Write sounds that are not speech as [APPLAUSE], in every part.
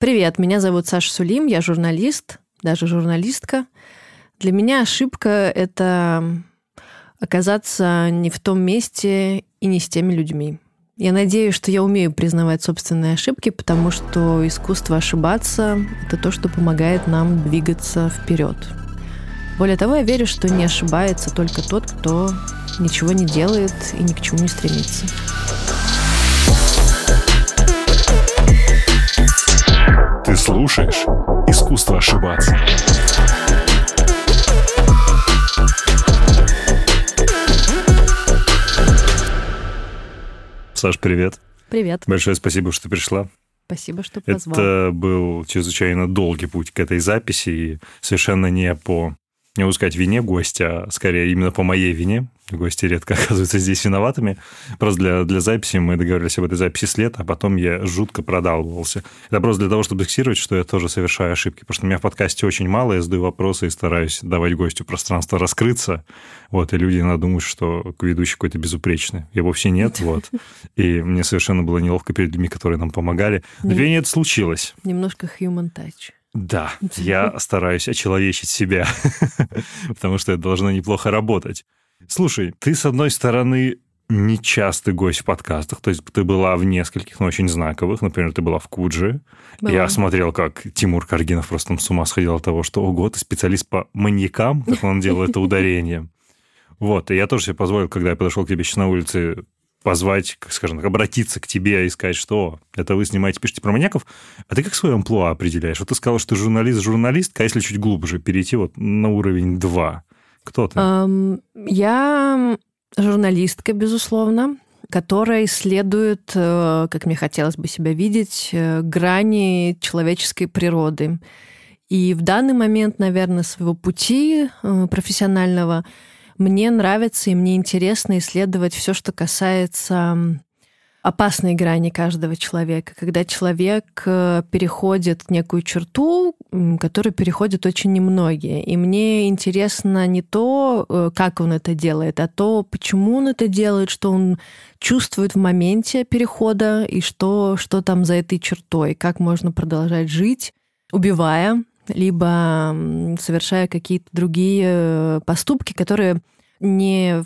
Привет, меня зовут Саша Сулим, я журналист, даже журналистка. Для меня ошибка — это оказаться не в том месте и не с теми людьми. Я надеюсь, что я умею признавать собственные ошибки, потому что искусство ошибаться — это то, что помогает нам двигаться вперед. Более того, я верю, что не ошибается только тот, кто ничего не делает и ни к чему не стремится. Слушаешь «Искусство ошибаться». Саш, привет. Привет. Большое спасибо, что пришла. Спасибо, что позвал. Это был чрезвычайно долгий путь к этой записи, и совершенно не по, не могу сказать, вине гостя, а скорее именно по моей вине, Гости редко [LAUGHS] оказываются здесь виноватыми. Просто для, для записи мы договорились об этой записи с лета, а потом я жутко продалбывался. Это просто для того, чтобы фиксировать, что я тоже совершаю ошибки. Потому что у меня в подкасте очень мало, я задаю вопросы и стараюсь давать гостю пространство раскрыться. Вот, и люди иногда думают, что ведущий какой-то безупречный. Я вовсе нет, [LAUGHS] вот. И мне совершенно было неловко перед людьми, которые нам помогали. Но меня это случилось. Немножко human touch. Да, я [LAUGHS] стараюсь очеловечить себя, [LAUGHS] потому что это должно неплохо работать. Слушай, ты, с одной стороны, нечастый гость в подкастах. То есть ты была в нескольких, но очень знаковых. Например, ты была в Кудже. Была. Я смотрел, как Тимур Каргинов просто там с ума сходил от того, что, ого, ты специалист по маньякам, как он делал это ударением. [LAUGHS] Вот, и я тоже себе позволил, когда я подошел к тебе сейчас на улице, позвать, скажем так, обратиться к тебе и сказать, что это вы снимаете, пишете про маньяков, а ты как свой амплуа определяешь? Вот ты сказал, что ты журналист-журналистка, а если чуть глубже перейти вот на уровень 2, кто ты? Um, я журналистка, безусловно, которая исследует, э, как мне хотелось бы себя видеть, э, грани человеческой природы. И в данный момент, наверное, своего пути э, профессионального мне нравится и мне интересно исследовать все, что касается опасные грани каждого человека, когда человек э, переходит некую черту, которую переходят очень немногие. И мне интересно не то, э, как он это делает, а то, почему он это делает, что он чувствует в моменте перехода и что, что там за этой чертой, как можно продолжать жить, убивая, либо совершая какие-то другие э, поступки, которые не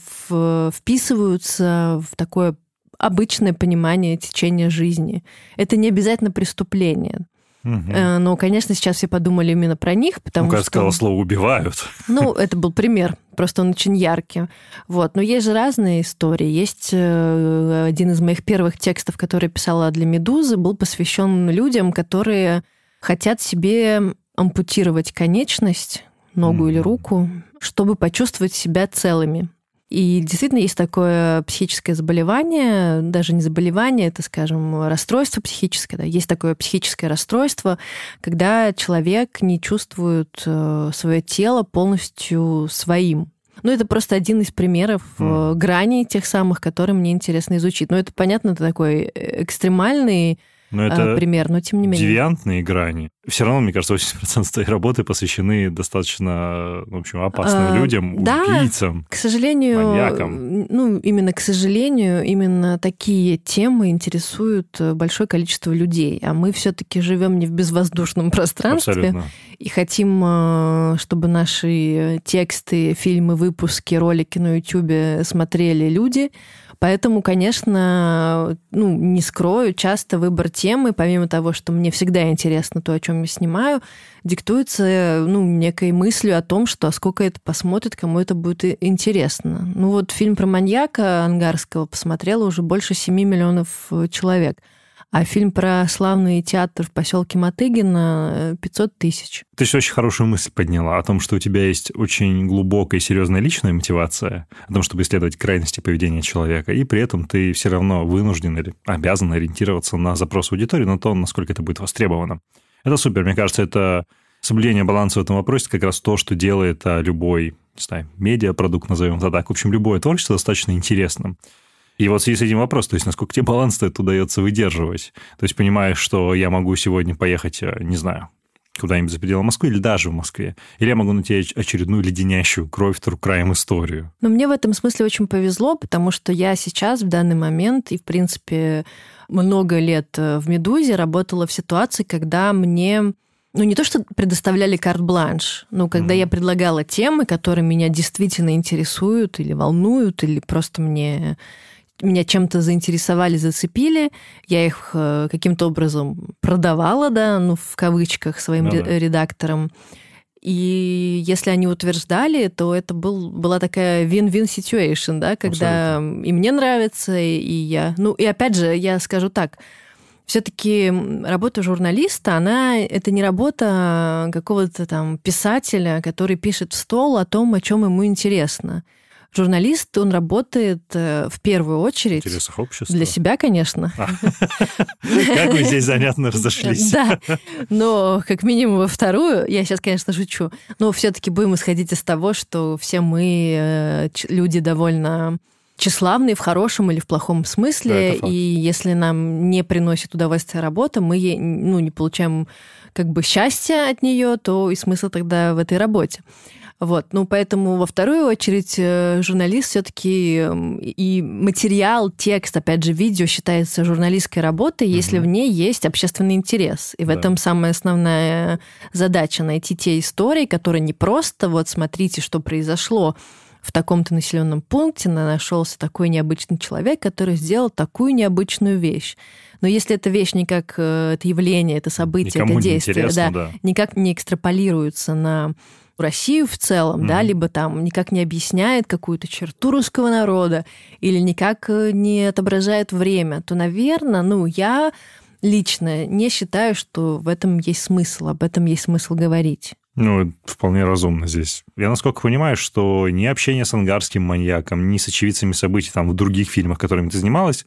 вписываются в такое обычное понимание течения жизни. Это не обязательно преступление. Угу. Но, конечно, сейчас все подумали именно про них, потому ну, что... сказала слово «убивают». [LAUGHS] Ну, это был пример, просто он очень яркий. Вот. Но есть же разные истории. Есть э, один из моих первых текстов, который я писала для «Медузы», был посвящен людям, которые хотят себе ампутировать конечность, ногу mm или руку, чтобы почувствовать себя целыми. И действительно есть такое психическое заболевание, даже не заболевание, это, скажем, расстройство психическое. Да. Есть такое психическое расстройство, когда человек не чувствует э, свое тело полностью своим. Ну, это просто один из примеров mm. граней тех самых, которые мне интересно изучить. Ну, это, понятно, это такой э, экстремальный но это пример, но тем не менее. девиантные грани. Все равно, мне кажется, 80% твоей работы посвящены достаточно, в общем, опасным а, людям, да, убийцам, к сожалению, маньякам. Ну, именно к сожалению, именно такие темы интересуют большое количество людей. А мы все-таки живем не в безвоздушном пространстве. Абсолютно. И хотим, э, чтобы наши тексты, фильмы, выпуски, ролики на YouTube смотрели люди, Поэтому, конечно, ну, не скрою, часто выбор темы, помимо того, что мне всегда интересно то, о чем я снимаю, диктуется ну, некой мыслью о том, что а сколько это посмотрит, кому это будет интересно. Ну вот фильм про маньяка ангарского посмотрело уже больше 7 миллионов человек – а фильм про славный театр в поселке Матыгина 500 э, тысяч. Ты сейчас очень хорошую мысль подняла о том, что у тебя есть очень глубокая и серьезная личная мотивация, о том, чтобы исследовать крайности поведения человека, и при этом ты все равно вынужден или обязан ориентироваться на запрос аудитории, на то, насколько это будет востребовано. Это супер. Мне кажется, это соблюдение баланса в этом вопросе как раз то, что делает а, любой, не знаю, медиапродукт, назовем это так. В общем, любое творчество достаточно интересным. И вот в связи с этим вопрос, то есть насколько тебе баланс это удается выдерживать? То есть понимаешь, что я могу сегодня поехать, э, не знаю, куда-нибудь за пределы Москвы или даже в Москве. Или я могу найти очередную леденящую кровь Crime историю. Но мне в этом смысле очень повезло, потому что я сейчас в данный момент и, в принципе, много лет э, в «Медузе» работала в ситуации, когда мне ну, не то, что предоставляли карт-бланш, но когда mm-hmm. я предлагала темы, которые меня действительно интересуют или волнуют, или просто мне меня чем-то заинтересовали, зацепили, я их э, каким-то образом продавала, да, ну, в кавычках, своим ну, да. редакторам. И если они утверждали, то это был, была такая win-win situation, да, когда Абсолютно. и мне нравится, и, и я. Ну, и опять же, я скажу так, все-таки работа журналиста, она это не работа какого-то там писателя, который пишет в стол о том, о чем ему интересно. Журналист, он работает э, в первую очередь... В интересах общества? Для себя, конечно. А. [LAUGHS] Как вы здесь занятно разошлись. Да, но как минимум во вторую, я сейчас, конечно, шучу, но все-таки будем исходить из того, что все мы э, люди довольно тщеславные в хорошем или в плохом смысле, да, и если нам не приносит удовольствие работа, мы ну, не получаем как бы счастья от нее, то и смысл тогда в этой работе. Вот, ну поэтому во вторую очередь э, журналист все-таки и материал, текст, опять же, видео считается журналистской работой, угу. если в ней есть общественный интерес. И да. в этом самая основная задача найти те истории, которые не просто вот смотрите, что произошло, в таком-то населенном пункте нашелся такой необычный человек, который сделал такую необычную вещь. Но если эта вещь не как э, это явление, это событие, Никому это действие, да, да. никак не экстраполируется на Россию в целом, mm-hmm. да, либо там никак не объясняет какую-то черту русского народа или никак э, не отображает время, то, наверное, ну, я лично не считаю, что в этом есть смысл, об этом есть смысл говорить. Ну, вполне разумно здесь. Я насколько понимаю, что ни общение с ангарским маньяком, ни с очевидцами событий там в других фильмах, которыми ты занималась,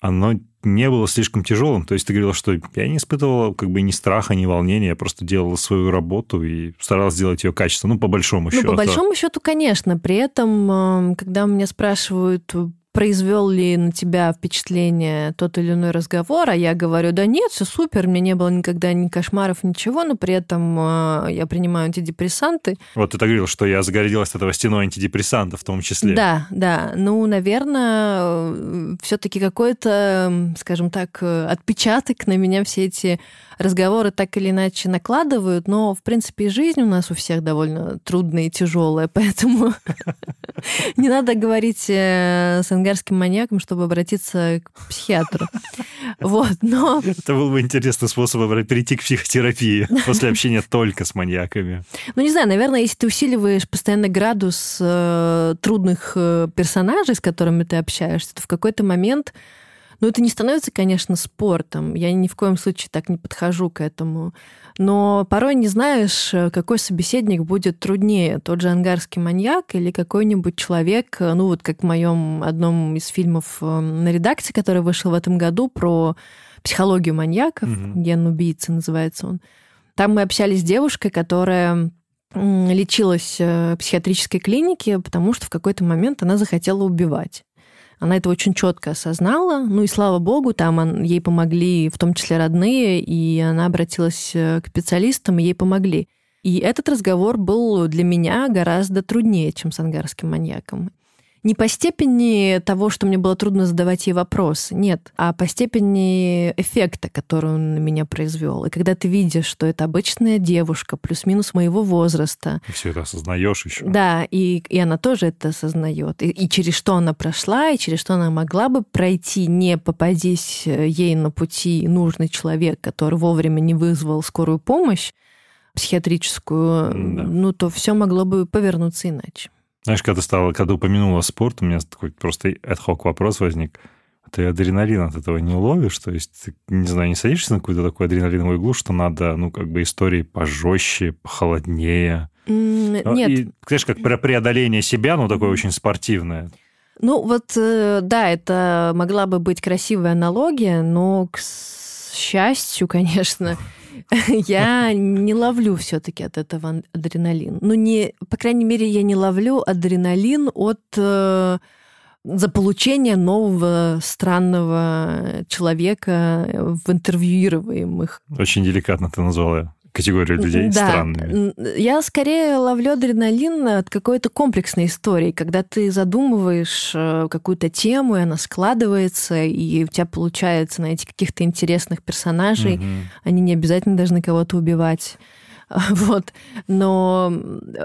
оно не было слишком тяжелым. То есть ты говорила, что я не испытывала как бы ни страха, ни волнения, я просто делала свою работу и старалась сделать ее качественно, ну, по большому счету. Ну, по большому счету, конечно. При этом, когда меня спрашивают, произвел ли на тебя впечатление тот или иной разговор, а я говорю, да нет, все супер, мне не было никогда ни кошмаров, ничего, но при этом э, я принимаю антидепрессанты. Вот ты так говорил, что я загорелась от этого стеной антидепрессантов в том числе. Да, да. Ну, наверное, э, все-таки какой-то, скажем так, э, отпечаток на меня все эти разговоры так или иначе накладывают, но, в принципе, и жизнь у нас у всех довольно трудная и тяжелая, [LAUGHS] поэтому [LAUGHS] не надо говорить с ангарским маньяком, чтобы обратиться к психиатру. [LAUGHS] Вот, но... Это был бы интересный способ перейти к психотерапии после общения только с маньяками. Ну, не знаю, наверное, если ты усиливаешь постоянно градус э, трудных э, персонажей, с которыми ты общаешься, то в какой-то момент ну, это не становится, конечно, спортом. Я ни в коем случае так не подхожу к этому. Но порой не знаешь, какой собеседник будет труднее. Тот же ангарский маньяк или какой-нибудь человек, ну вот как в моем одном из фильмов э, на редакции, который вышел в этом году про психологию маньяков, угу. ген убийцы называется он. Там мы общались с девушкой, которая лечилась э, в психиатрической клинике, потому что в какой-то момент она захотела убивать. Она это очень четко осознала. Ну и слава богу, там ей помогли в том числе родные, и она обратилась э, к специалистам, и ей помогли. И этот разговор был для меня гораздо труднее, чем с ангарским маньяком не по степени того, что мне было трудно задавать ей вопрос, нет, а по степени эффекта, который он на меня произвел. И когда ты видишь, что это обычная девушка, плюс-минус моего возраста. И все это осознаешь еще. Да, и, и она тоже это осознает. И, и через что она прошла, и через что она могла бы пройти, не попадись ей на пути нужный человек, который вовремя не вызвал скорую помощь психиатрическую, да. ну то все могло бы повернуться иначе. Знаешь, когда стало, когда упомянула спорт, у меня такой просто ad вопрос возник. Ты адреналин от этого не ловишь? То есть, ты, не знаю, не садишься на какую-то такую адреналиновую иглу, что надо, ну, как бы истории пожестче, похолоднее? Mm, нет. И, знаешь, как про преодоление себя, ну, такое очень спортивное. Ну, вот, э, да, это могла бы быть красивая аналогия, но, к счастью, конечно, [LAUGHS] я не ловлю все-таки от этого адреналин. Ну, не, по крайней мере, я не ловлю адреналин от э, заполучения нового странного человека в интервьюируемых. Очень деликатно ты назвала категорию людей да. странными. Я скорее ловлю адреналин от какой-то комплексной истории, когда ты задумываешь э, какую-то тему, и она складывается, и у тебя получается найти каких-то интересных персонажей. Угу. Они не обязательно должны кого-то убивать. [LAUGHS] Вот. Но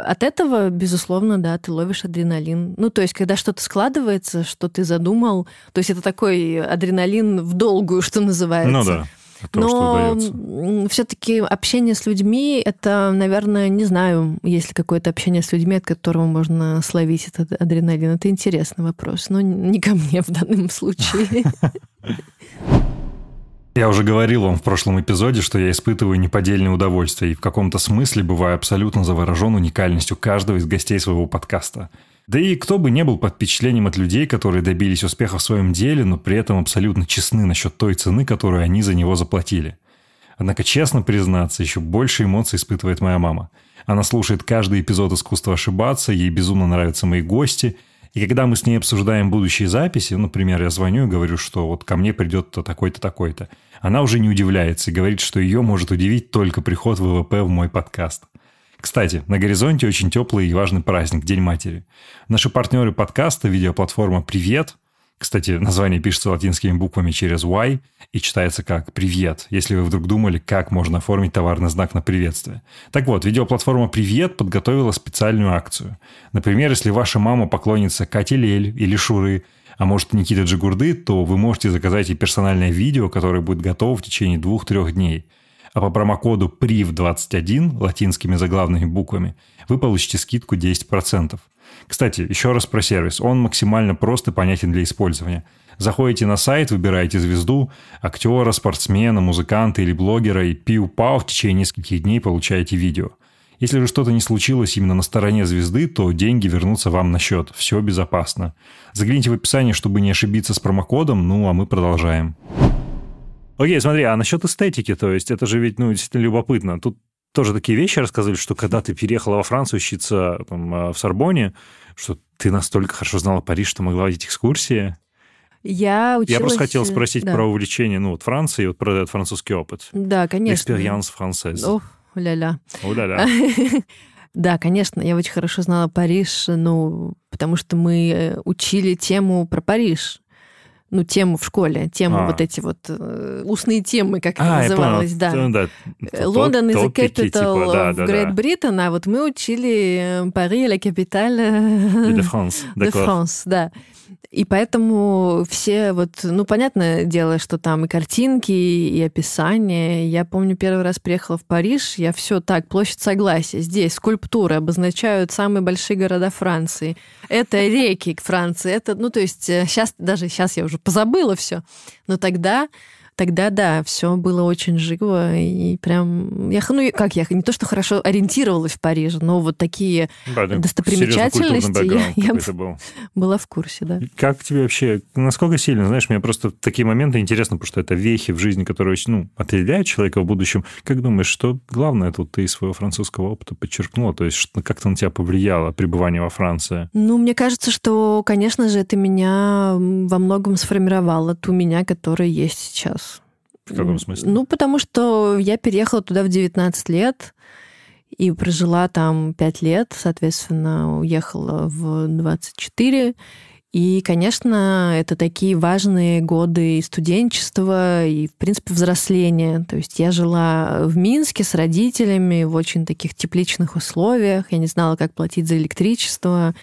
от этого, безусловно, да, ты ловишь адреналин. Ну, то есть, когда что-то складывается, что ты задумал, то есть это такой адреналин в долгую, что называется. Ну да. То, Но все-таки общение с людьми это, наверное, не знаю, есть ли какое-то общение с людьми, от которого можно словить этот адреналин. Это интересный вопрос, но не ко мне в данном случае. [LAUGHS] Я уже говорил вам в прошлом эпизоде, что я испытываю неподдельное удовольствие и в каком-то смысле бываю абсолютно заворожен уникальностью каждого из гостей своего подкаста. Да и кто бы не был под впечатлением от людей, которые добились успеха в своем деле, но при этом абсолютно честны насчет той цены, которую они за него заплатили. Однако, честно признаться, еще больше эмоций испытывает моя мама. Она слушает каждый эпизод искусства ошибаться, ей безумно нравятся мои гости – и когда мы с ней обсуждаем будущие записи, например, я звоню и говорю, что вот ко мне придет такой-то, такой-то, она уже не удивляется и говорит, что ее может удивить только приход ВВП в мой подкаст. Кстати, на горизонте очень теплый и важный праздник – День матери. Наши партнеры подкаста, видеоплатформа «Привет», кстати, название пишется латинскими буквами через Y и читается как «Привет», если вы вдруг думали, как можно оформить товарный знак на приветствие. Так вот, видеоплатформа «Привет» подготовила специальную акцию. Например, если ваша мама поклонница Кати Лель или Шуры, а может Никита Джигурды, то вы можете заказать ей персональное видео, которое будет готово в течение двух-трех дней. А по промокоду PRIV21 латинскими заглавными буквами вы получите скидку 10%. Кстати, еще раз про сервис. Он максимально прост и понятен для использования. Заходите на сайт, выбираете звезду, актера, спортсмена, музыканта или блогера и пиу-пау в течение нескольких дней получаете видео. Если же что-то не случилось именно на стороне звезды, то деньги вернутся вам на счет. Все безопасно. Загляните в описание, чтобы не ошибиться с промокодом, ну а мы продолжаем. Окей, смотри, а насчет эстетики, то есть это же ведь, ну, действительно любопытно. Тут тоже такие вещи рассказывали, что когда ты переехала во Францию учиться там, э, в Сорбоне, что ты настолько хорошо знала Париж, что могла водить экскурсии. Я училась... Я просто хотел спросить да. про увлечение, ну, вот Франции, вот про этот французский опыт. Да, конечно. Expérience française. О, ля-ля. О, ля-ля. [LAUGHS] Да, конечно, я очень хорошо знала Париж, ну, потому что мы э, учили тему про Париж ну, тему в школе, тему а. вот эти вот э, устные темы, как это а, называлось, да. Ну, да. London is the capital типа, of да, Great да. Britain, а вот мы учили Paris, la capitale [LAUGHS] de France. De France, да. И поэтому все вот, ну, понятное дело, что там и картинки, и описание. Я помню, первый раз приехала в Париж, я все так, площадь Согласия. Здесь скульптуры обозначают самые большие города Франции. Это реки Франции. Это, ну, то есть сейчас, э, даже сейчас я уже позабыла все. Но тогда тогда да, все было очень живо и прям я ну как я не то что хорошо ориентировалась в Париже, но вот такие да, достопримечательности [LAUGHS] я, я был. была в курсе, да. Как тебе вообще, насколько сильно, знаешь, мне просто такие моменты интересны, потому что это вехи в жизни, которые ну определяют человека в будущем. Как думаешь, что главное тут ты из своего французского опыта подчеркнула, то есть как-то на тебя повлияло пребывание во Франции? Ну мне кажется, что, конечно же, это меня во многом сформировало ту меня, которая есть сейчас. В каком смысле? Ну, потому что я переехала туда в 19 лет и прожила там 5 лет, соответственно, уехала в 24. И, конечно, это такие важные годы и студенчества, и, в принципе, взросления. То есть я жила в Минске с родителями в очень таких тепличных условиях. Я не знала, как платить за электричество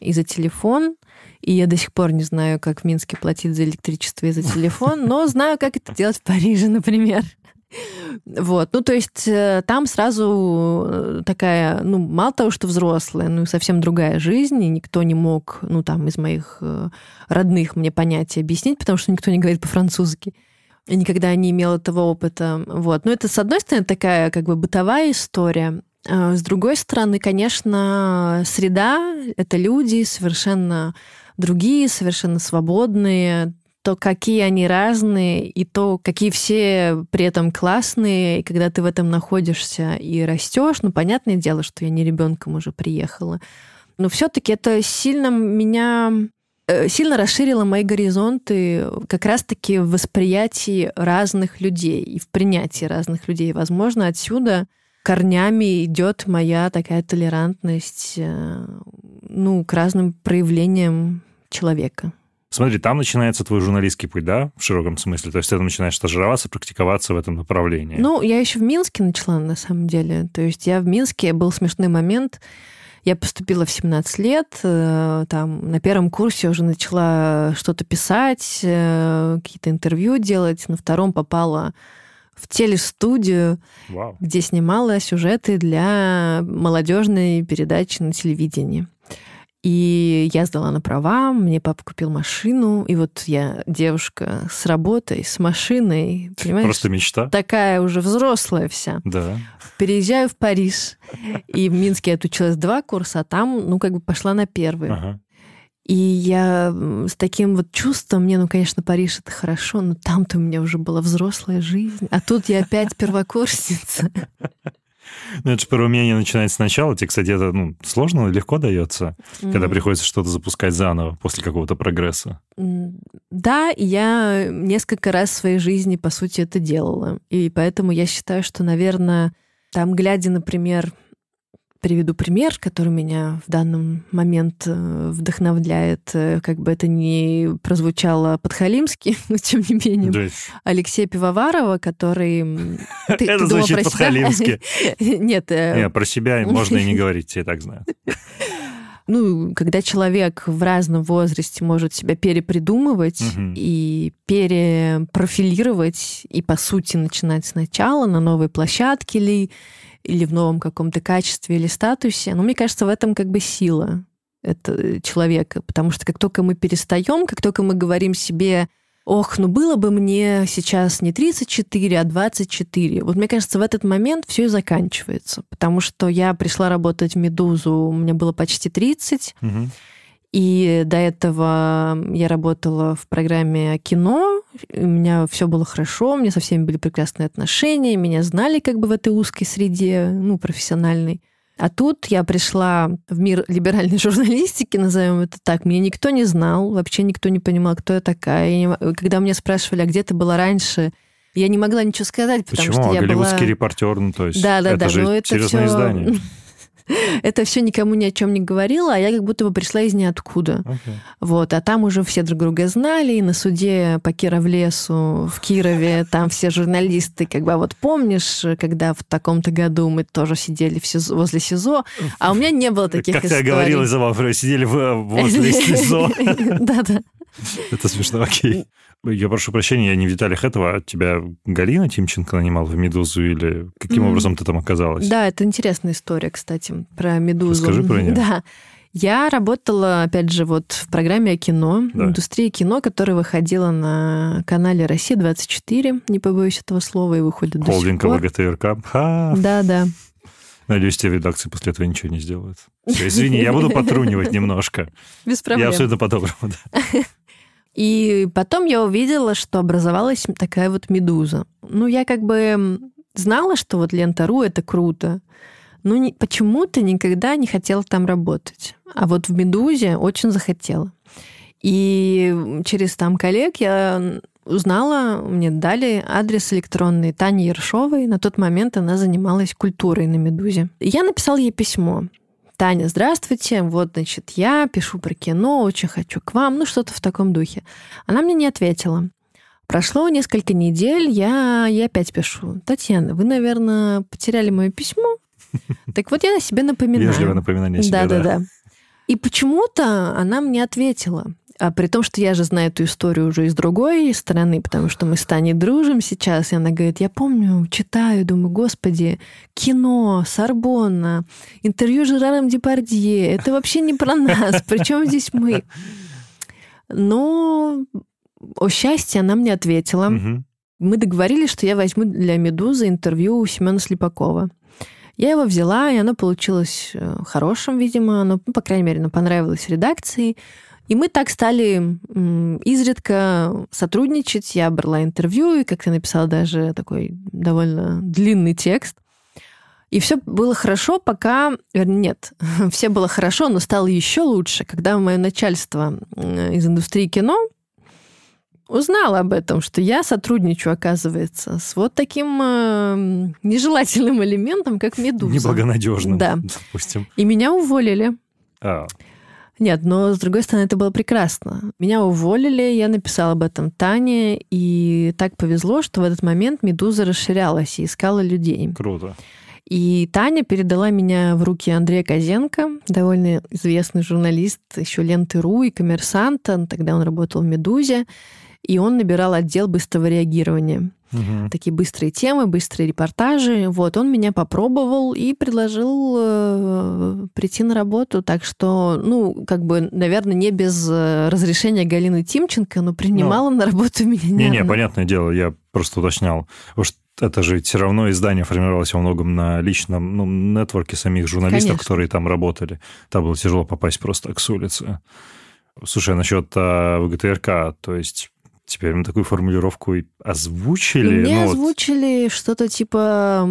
и за телефон. И я до сих пор не знаю, как в Минске платить за электричество и за телефон, но знаю, как это делать в Париже, [LAUGHS] например. Вот, ну то есть э, там сразу э, такая, ну мало того, что взрослая, ну совсем другая жизнь, и никто не мог, ну там из моих э, родных мне понятия объяснить, потому что никто не говорит по-французски. Я никогда не имела этого опыта. Вот. Но это, с одной стороны, такая как бы бытовая история. А с другой стороны, конечно, среда — это люди совершенно другие, совершенно свободные, то какие они разные, и то, какие все при этом классные, и когда ты в этом находишься и растешь, ну, понятное дело, что я не ребенком уже приехала. Но все-таки это сильно меня э, сильно расширило мои горизонты как раз-таки в восприятии разных людей и в принятии разных людей. Возможно, отсюда корнями идет моя такая толерантность, э, ну, к разным проявлениям человека. Смотри, там начинается твой журналистский путь, да, в широком смысле? То есть ты начинаешь стажироваться, практиковаться в этом направлении. Ну, я еще в Минске начала, на самом деле. То есть я в Минске, был смешной момент, я поступила в 17 лет, э, там на первом курсе уже начала что-то писать, э, какие-то интервью делать, на втором попала в телестудию, Вау. где снимала сюжеты для молодежной передачи на телевидении. И я сдала на права, мне папа купил машину, и вот я девушка с работой, с машиной, понимаешь? Просто мечта. Такая уже взрослая вся. Да. Переезжаю в Париж, и в Минске я отучилась два курса, а там, ну, как бы пошла на первый. Ага. И я с таким вот чувством, мне, ну, конечно, Париж это хорошо, но там-то у меня уже была взрослая жизнь, а тут я опять [LAUGHS] первокурсница. Ну, это же про умение начинать сначала. Тебе, кстати, это ну, сложно легко дается, когда приходится что-то запускать заново после какого-то прогресса? Да, я несколько раз в своей жизни, по сути, это делала. И поэтому я считаю, что, наверное, там, глядя, например, приведу пример, который меня в данный момент э, вдохновляет. Э, как бы это ни прозвучало подхалимски, [LAUGHS] но тем не менее. Да. Алексея Пивоварова, который... [LAUGHS] Ты, Это ты звучит подхалимски. [LAUGHS] Нет, э, Не, про себя можно и не говорить, все и так знают. ну, когда человек в разном возрасте может себя перепридумывать Мгм. и перепрофилировать, и, по сути, начинать сначала на новой площадке ли, или в новом каком-то качестве или статусе, ну, мне кажется, в этом как бы сила это человека, потому что как только мы перестаем, как только мы говорим себе, ох, ну было бы мне сейчас не 34, а 24. Вот мне кажется, в этот момент все и заканчивается, потому что я пришла работать в «Медузу», мне было почти 30, Мгм. И до этого я работала в программе кино, у меня все было хорошо, у меня со всеми были прекрасные отношения, меня знали как бы в этой узкой среде, ну, профессиональной. А тут я пришла в мир либеральной [LAUGHS] журналистики, назовем это так. Меня никто не знал, вообще никто не понимал, кто я такая. Я не Когда меня спрашивали, а где ты была раньше, я не могла ничего сказать, потому Почему? что я Голливудский была... репортер, ну, то есть Да, да, это да. же но это серьезное всё- издание. [LAUGHS] [LAUGHS] Это все никому ни о чем не говорило, а я как будто бы пришла из ниоткуда. Окей. Вот, а там уже все друг друга знали, и на суде по Кировлесу в Кирове [LAUGHS] там все журналисты, как бы, а вот помнишь, когда в таком-то году мы тоже сидели в СИЗО, возле СИЗО, а у меня не было таких Как историй. ты говорила, забавно, сидели в- возле [LAUGHS] СИЗО. Да-да. Это смешно, окей. Я прошу прощения, я не в деталях этого. Тебя Галина Тимченко нанимала в «Медузу» или каким М. образом ты там оказалась? Да, это интересная история, кстати, про «Медузу». Расскажи про неё. [LAUGHS] Да. Я работала, опять же, вот в программе о кино, Да. индустрии кино, которая выходила на канале «Россия-24», не побоюсь этого слова, и выходит до сих Холдинг пор. Да-да. Надеюсь, тебе в редакции после этого ничего не сделают. Всё, извини, я буду [LAUGHS] потрунивать немножко. Без Я проблем. абсолютно по-доброму. да. [LAUGHS] И потом я увидела, что образовалась такая вот медуза. Ну, я как бы знала, что вот Лента.ру — это круто, но ни- почему-то никогда не хотела там работать. А вот в «Медузе» очень захотела. И через там коллег я узнала, мне дали адрес электронный Тани Ершовой. На тот момент она занималась культурой на «Медузе». Я написала ей письмо. Таня, здравствуйте, вот, значит, я пишу про кино, очень хочу к вам, ну, что-то в таком духе. Она мне не ответила. Прошло несколько недель, я, я опять пишу. Татьяна, вы, наверное, потеряли мое письмо? [LAUGHS] Так вот я о себе напоминаю. Вежливое напоминание себе, да, да, да. да. И почему-то она мне ответила. А при том, что я же знаю эту историю уже из другой стороны, потому что мы с Таней дружим сейчас, и она говорит, я помню, читаю, думаю, господи, кино, Сорбонна, интервью с Жераром Депардье, это вообще не про нас, причем здесь мы? Но, о счастье, она мне ответила. Мгм. Мы договорились, что я возьму для «Медузы» интервью у Семена Слепакова. Я его взяла, и оно получилось э, хорошим, видимо. Оно, ну, по крайней мере, оно понравилось редакции. И мы так стали изредка сотрудничать. Я брала интервью и как-то написала даже такой довольно длинный текст. И все было хорошо, пока... вернее, Нет, [LAUGHS] все было хорошо, но стало еще лучше, когда мое начальство из индустрии кино узнала об этом, что я сотрудничаю, оказывается, с вот таким э, нежелательным элементом, как медуза. Неблагонадежным, Да. допустим. И меня уволили. А, Нет, но с другой стороны, это было прекрасно. Меня уволили, я написала об этом Тане, и так повезло, что в этот момент «Медуза» расширялась и искала людей. круто. И Таня передала меня в руки Андрея Козенко, довольно известный журналист еще ленты.ру и коммерсанта. Тогда он работал в «Медузе», и он набирал отдел быстрого реагирования. Мгм. Такие быстрые темы, быстрые репортажи. Вот, он меня попробовал и предложил э, прийти на работу. Так что, ну, как бы, наверное, не без э, разрешения Галины Тимченко, но принимала на работу [LAUGHS] меня Не-не, Нярна. понятное дело, я просто уточнял. Что это же все равно издание формировалось во многом на личном ну, нетворке самих журналистов, Конечно. которые там работали. Там было тяжело попасть просто так с улицы. Слушай, а насчет а, ВГТРК, то есть теперь мы такую формулировку и озвучили? Мне Ну, вот озвучили что-то типа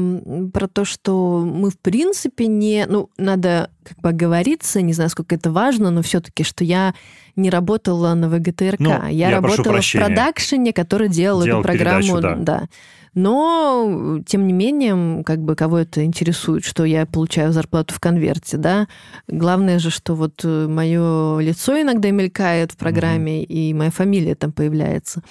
про то, что мы в принципе не... Ну, надо как бы оговориться, не знаю, сколько это важно, но все-таки, что я не работала на ВГТРК. Ну, я, я работала в продакшене, который делал, Делал эту программу. передачу, да. Но, тем не менее, как бы кого это интересует, что я получаю зарплату в конверте, да. Главное же, что вот мое лицо иногда мелькает в программе, и моя фамилия там появляется.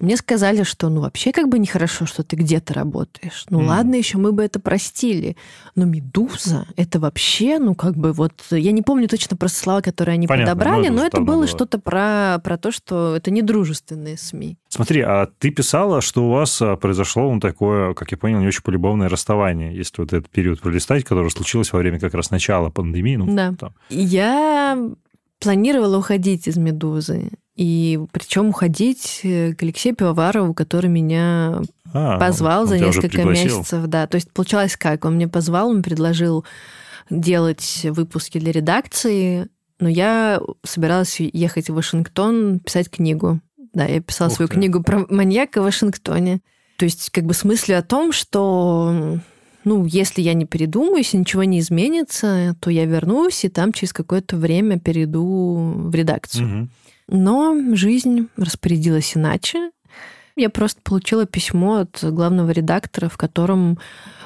Мне сказали, что ну вообще как бы нехорошо, что ты где-то работаешь. Ну Мгм. ладно, еще мы бы это простили. Но медуза это вообще, ну как бы вот я не помню точно про слова, которые они Понятно, подобрали, но это было было. что-то про, про то, что это недружественные СМИ. Смотри, а ты писала, что у вас а, произошло ну, такое, как я понял, не очень полюбовное расставание, если вот этот период пролистать, который случилось во время как раз начала пандемии. Ну, Да. там. Я планировала уходить из «Медузы». И причем уходить э, к Алексею Пивоварову, который меня А, позвал за несколько месяцев, да. То есть получалось как? Он мне позвал, он предложил делать выпуски для редакции, но я собиралась ехать в Вашингтон писать книгу. Да, я писала Ух свою ты. книгу про маньяка в Вашингтоне. То есть как бы с мыслью о том, что ну, если я не передумаю, если ничего не изменится, то я вернусь и там через какое-то время перейду в редакцию. Мгм. Но жизнь распорядилась иначе. Я просто получила письмо от главного редактора, в котором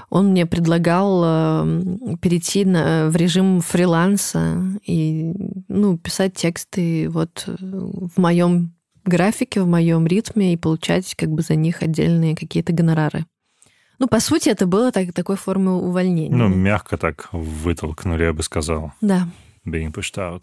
он мне предлагал э, перейти на, в режим фриланса и ну, писать тексты вот э, в моем графике, в моем ритме и получать как бы за них отдельные какие-то гонорары. Ну, по сути, это было так, такой формой увольнения. Ну, мягко так вытолкнули, я бы сказал. да. Being pushed out.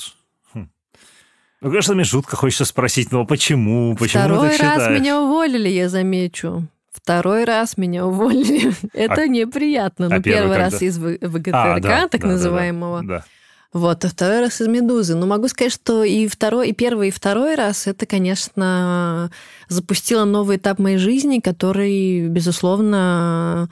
Ну, конечно, мне жутко хочется спросить, ну, а почему? Почему Второй ты раз считаешь? меня уволили, я замечу. Второй раз меня уволили. [LAUGHS] Это неприятно. а Ну, первый первый раз из В- А, ВГТРК, да, так да, да, называемого. Да, Вот, а второй раз из «Медузы». Но могу сказать, что и второй, и первый, и второй раз это, конечно, запустило новый этап моей жизни, который, безусловно,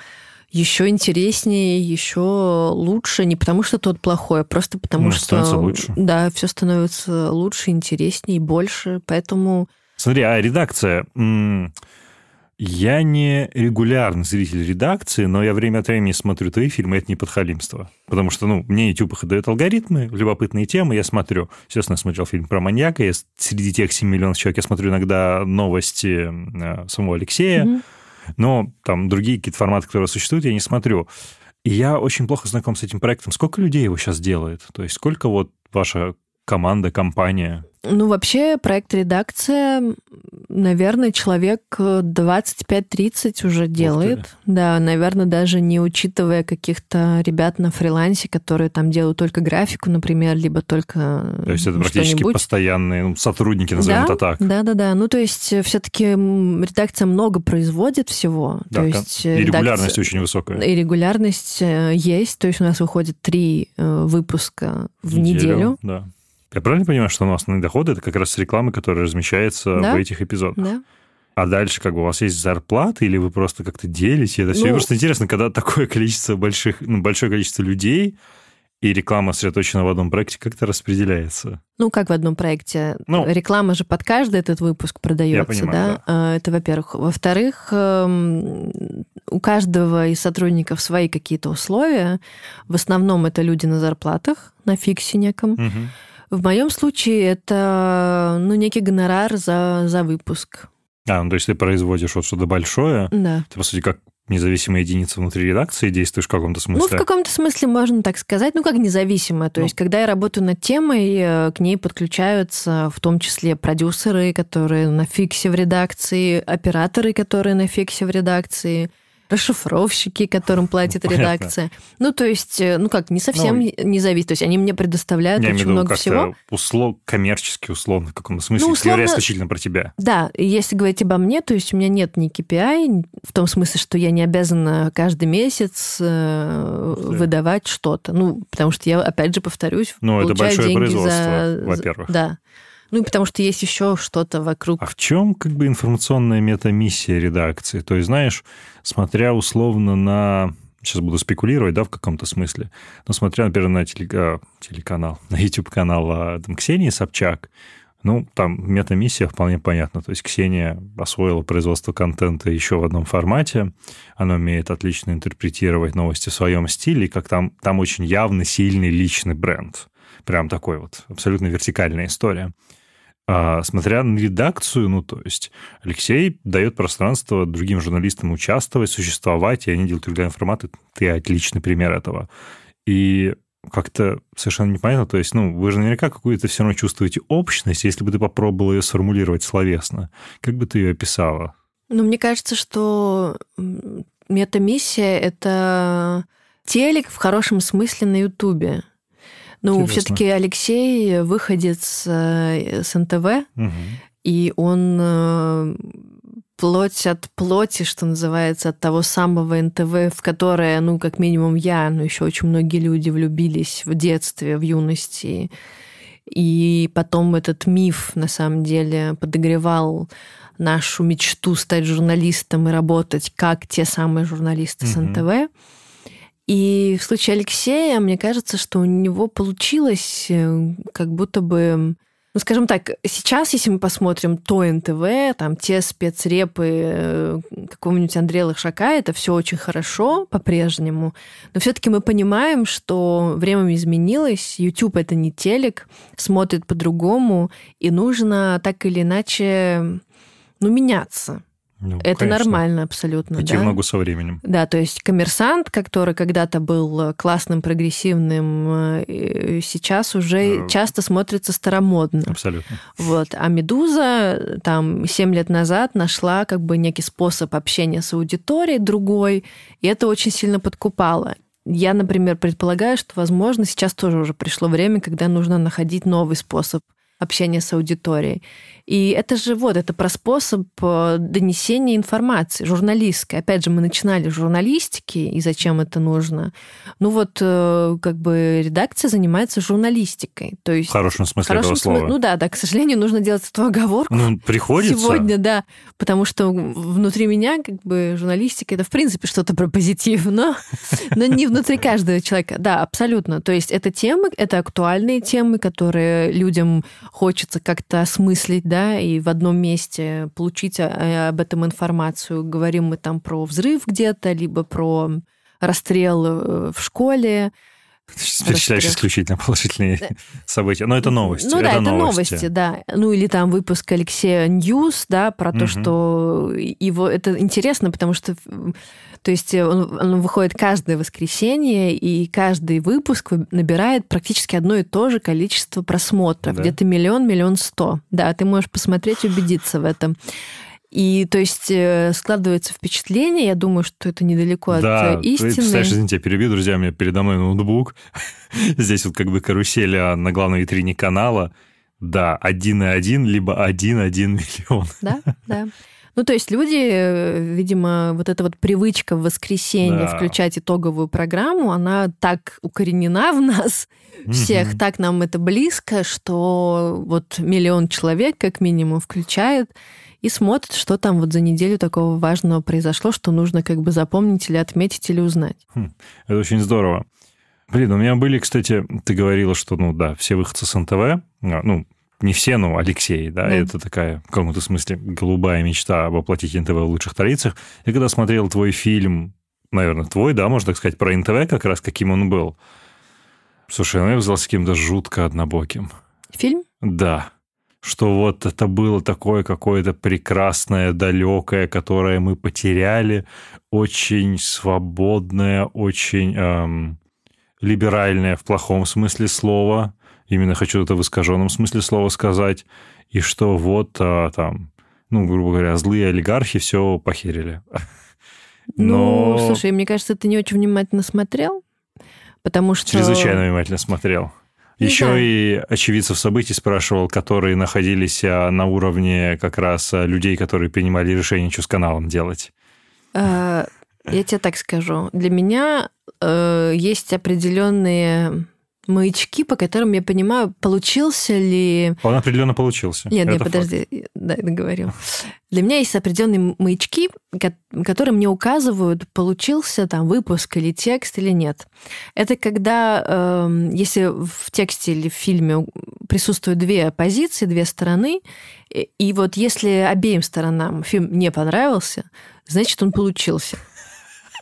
еще интереснее, еще лучше. Не потому, что тот плохой, а просто потому, Ну, что... становится лучше. Да, все становится лучше, интереснее и больше. Поэтому Смотри, а редакция... Я не регулярный зритель редакции, но я время от времени смотрю твои фильмы, это не подхалимство. Потому что, ну, мне YouTube их дает алгоритмы, любопытные темы, я смотрю. Естественно, я смотрел фильм про маньяка, я среди тех 7 миллионов человек, я смотрю иногда новости э, самого Алексея, Мгм. Но там другие какие-то форматы, которые существуют, я не смотрю. И я очень плохо знаком с этим проектом. Сколько людей его сейчас делает? То есть сколько вот ваша команда, компания? Ну, вообще, проект «Редакция», наверное, человек э, 25-30 уже делает. Да, наверное, даже не учитывая каких-то ребят на фрилансе, которые там делают только графику, например, либо только То есть это практически постоянные ну, сотрудники, назовем да, это так. Да, да, да. Ну, то есть, все-таки редакция много производит всего. Да, то есть, и э, регулярность редакция- очень высокая. И регулярность э, есть. То есть, у нас выходит три э, выпуска в неделю. Да. Я правильно понимаю, что у нас на доходы это как раз реклама, которая размещается Да. в этих эпизодах? Да. А дальше как бы у вас есть зарплата или вы просто как-то делите это все? Ну- просто интересно, когда такое количество больших, ну, большое количество людей и реклама сосредоточена в одном проекте, как это распределяется? Ну, как в одном проекте. Ну, Реклама же под каждый этот выпуск продается, понимаю, да? А, Это, во-первых. Во-вторых, эм, у каждого из сотрудников свои какие-то условия. В основном это люди на зарплатах, на фиксе неком. Мгм. В моем случае это ну, некий гонорар за, за выпуск. А, ну то есть ты производишь вот что-то большое. Да. Ты, по сути, как независимая единица внутри редакции действуешь в каком-то смысле? Ну, в каком-то смысле можно так сказать, ну, как независимая. То Ну. есть, когда я работаю над темой, э, к ней подключаются в том числе продюсеры, которые на фиксе в редакции, операторы, которые на фиксе в редакции, расшифровщики, которым платит Понятно. редакция. Ну, то есть, э, ну как, не совсем Ну, не зависит. То есть, они мне предоставляют Я имею очень виду много всего. услов, коммерчески условно, в каком-то смысле, Ну, говоря условно- исключительно про тебя. Да, если говорить обо мне, то есть у меня нет ни KPI, в том смысле, что я не обязана каждый месяц э, выдавать что-то. Ну, потому что я, опять же, повторюсь, Ну, это большое деньги производство, за- во-первых. Да. Ну, потому что есть еще что-то вокруг. А в чем как бы информационная метамиссия редакции? То есть, знаешь, смотря условно на... Сейчас буду спекулировать, да, в каком-то смысле. Но смотря, например, на теле- а, телеканал, на YouTube-канал а, там, Ксении Собчак, ну, там метамиссия вполне понятна. То есть Ксения освоила производство контента еще в одном формате. Она умеет отлично интерпретировать новости в своем стиле, и как там, там очень явный, сильный личный бренд. Прям такой вот абсолютно вертикальная история. А, смотря на редакцию, ну, то есть Алексей дает пространство другим журналистам участвовать, существовать, и они делают регулярные форматы. Ты отличный пример этого. И как-то совершенно непонятно. То есть, ну, вы же наверняка какую-то все равно чувствуете общность, если бы ты попробовал ее сформулировать словесно. Как бы ты ее описала? Ну, мне кажется, что метамиссия — это телек в хорошем смысле на Ютубе. Ну, все-таки Алексей выходец э, с НТВ, Мгм. и он э, плоть от плоти, что называется, от того самого НТВ, в которое, ну, как минимум я, но еще очень многие люди влюбились в детстве, в юности. И потом этот миф, на самом деле, подогревал нашу мечту стать журналистом и работать как те самые журналисты с Мгм. НТВ. И в случае Алексея, мне кажется, что у него получилось э, как будто бы... Ну, скажем так, сейчас, если мы посмотрим то НТВ, там те спецрепы э, какого-нибудь Андрея Лошака, это все очень хорошо по-прежнему. Но все-таки мы понимаем, что время изменилось, YouTube это не телек, смотрит по-другому, и нужно так или иначе ну, меняться. Ну, это конечно. нормально абсолютно. Идти да? в ногу со временем. Да, то есть коммерсант, который когда-то был классным, прогрессивным, э, сейчас уже Э. часто смотрится старомодно. Абсолютно. Вот. А Медуза там 7 лет назад нашла как бы некий способ общения с аудиторией другой, и это очень сильно подкупало. Я, например, предполагаю, что, возможно, сейчас тоже уже пришло время, когда нужно находить новый способ общения с аудиторией. И это же вот, это про способ э, донесения информации, журналистской. Опять же, мы начинали с журналистики, и зачем это нужно. Ну вот, э, как бы редакция занимается журналистикой. То есть В хорошем в смысле хорошем этого слова. смысле- Ну да, да, к сожалению, нужно делать эту оговорку. Ну, приходится. Сегодня, да, потому что внутри меня как бы журналистика это в принципе что-то про позитив, но, [LAUGHS] но не внутри каждого человека. Да, абсолютно. То есть это темы, это актуальные темы, которые людям хочется как-то осмыслить, да, и в одном месте получить а, об этом информацию. Говорим мы там про взрыв где-то, либо про расстрел э, в школе. Перечисляешь исключительно положительные события. Но это новости. Ну да, это новости. новости, да. Ну или там выпуск Алексея News, да, про то, Мгм. что его это интересно, потому что то есть он, он выходит каждое воскресенье, и каждый выпуск вы- набирает практически одно и то же количество просмотров, Да. где-то миллион, миллион сто. Да, ты можешь посмотреть убедиться в этом. И то есть э, складывается впечатление, я думаю, что это недалеко Да, от э, истины. представляешь, извините, я перебью, друзья, у меня передо мной ноутбук. [LAUGHS] Здесь вот как бы карусель а на главной витрине канала. Да, 1,1, либо 1,1 [LAUGHS] миллион. Да, да. Ну, то есть люди, э, видимо, вот эта вот привычка в воскресенье Да. включать итоговую программу, она так укоренена в нас всех, Мгм. так нам это близко, что вот миллион человек как минимум включает и смотрит, что там вот за неделю такого важного произошло, что нужно как бы запомнить или отметить или узнать. Это очень здорово. Блин, у меня были, кстати, ты говорила, что, ну да, все выходцы с НТВ, а, ну, не все, но Алексей, да, Да. это такая, в каком-то смысле, голубая мечта воплотить НТВ в лучших традициях. Я когда смотрел твой фильм, наверное, твой, да, можно так сказать, про НТВ как раз, каким он был, слушай, ну, я казался каким-то жутко однобоким. Фильм? Да. что вот это было такое какое-то прекрасное, далекое, которое мы потеряли, очень свободное, очень эм, либеральное в плохом смысле слова, именно хочу это в искаженном смысле слова сказать, и что вот а, там, ну, грубо говоря, злые олигархи все похерили. [LAUGHS] Но... Ну, слушай, мне кажется, ты не очень внимательно смотрел, потому что... Чрезвычайно внимательно смотрел. Еще да. и очевидцев событий спрашивал, которые находились а, на уровне как раз а, людей, которые принимали решение, что с каналом делать. А, я тебе так скажу. Для меня э, есть определенные маячки, по которым я понимаю, получился ли... Он определенно получился. Нет, нет, подожди, да, договорил. Для меня есть определенные маячки, которые мне указывают, получился там выпуск или текст или нет. Это когда, э, если в тексте или в фильме присутствуют две позиции, две стороны, и, и вот если обеим сторонам фильм не понравился, значит, он получился.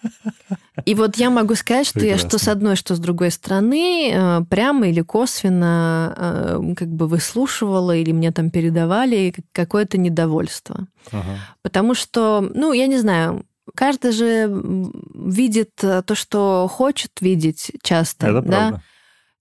[LAUGHS] И вот я могу сказать, что Прекрасно. я что с одной, что с другой стороны э, прямо или косвенно э, как бы выслушивала или мне там передавали какое-то недовольство. Ага. Потому что, ну, я не знаю, каждый же видит то, что хочет видеть часто. Это да? правда.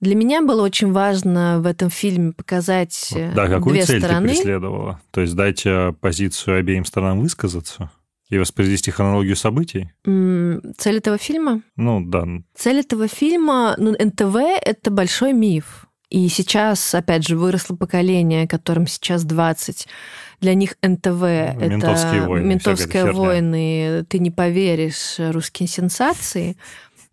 Для меня было очень важно в этом фильме показать да, какую две цель стороны. ты преследовала? То есть дать э, позицию обеим сторонам высказаться? И воспроизвести хронологию событий? Цель этого фильма? Ну, да. Цель этого фильма, ну, НТВ — это большой миф. И сейчас, опять же, выросло поколение, которым сейчас 20. Для них НТВ ментовские это войны, ментовские войны, ты не поверишь, русские сенсации.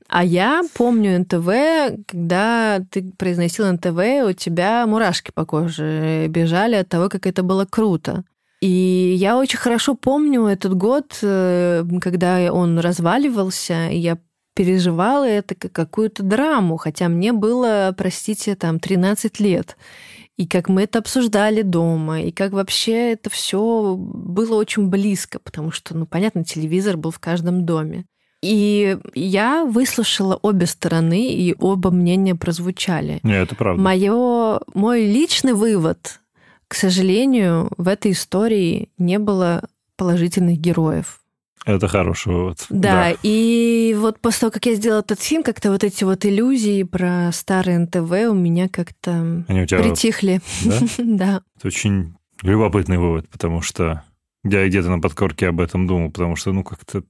А я помню НТВ, когда ты произносил НТВ, у тебя мурашки по коже бежали от того, как это было круто. И я очень хорошо помню этот год, э, когда он разваливался, и я переживала это как какую-то драму, хотя мне было, простите, там 13 лет. И как мы это обсуждали дома, и как вообще это все было очень близко, потому что, ну, понятно, телевизор был в каждом доме. И я выслушала обе стороны, и оба мнения прозвучали. Не, это правда. Моё, мой личный вывод к сожалению, в этой истории не было положительных героев. Это хороший вывод. Да, да, и вот после того, как я сделала этот фильм, как-то вот эти вот иллюзии про старый НТВ у меня как-то Они у тебя... притихли. Да? [LAUGHS] да. Это очень любопытный вывод, потому что я где-то на подкорке об этом думал, потому что, ну, как-то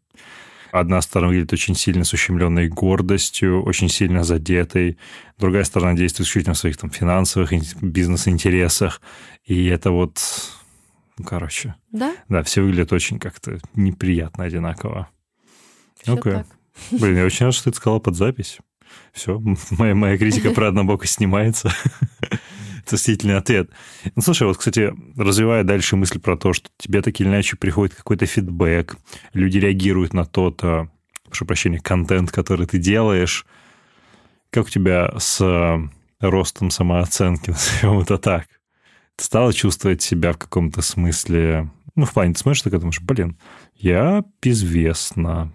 Одна сторона выглядит очень сильно с ущемленной гордостью, очень сильно задетой. Другая сторона действует исключительно в своих там, финансовых бизнес-интересах. И это вот, ну, короче. Да? Да, все выглядит очень как-то неприятно одинаково. Окей. Okay. Блин, я очень рад, что ты сказала под запись. Все, моя, моя критика [LAUGHS] про однобокость снимается цистительный ответ. Ну, слушай, вот, кстати, развивая дальше мысль про то, что тебе так или иначе приходит какой-то фидбэк, люди реагируют на тот, прошу прощения, контент, который ты делаешь. Как у тебя с а, ростом самооценки, [LAUGHS] назовем это так? Ты стала чувствовать себя в каком-то смысле... Ну, в плане, ты смотришь, ты думаешь, блин, я безвестна,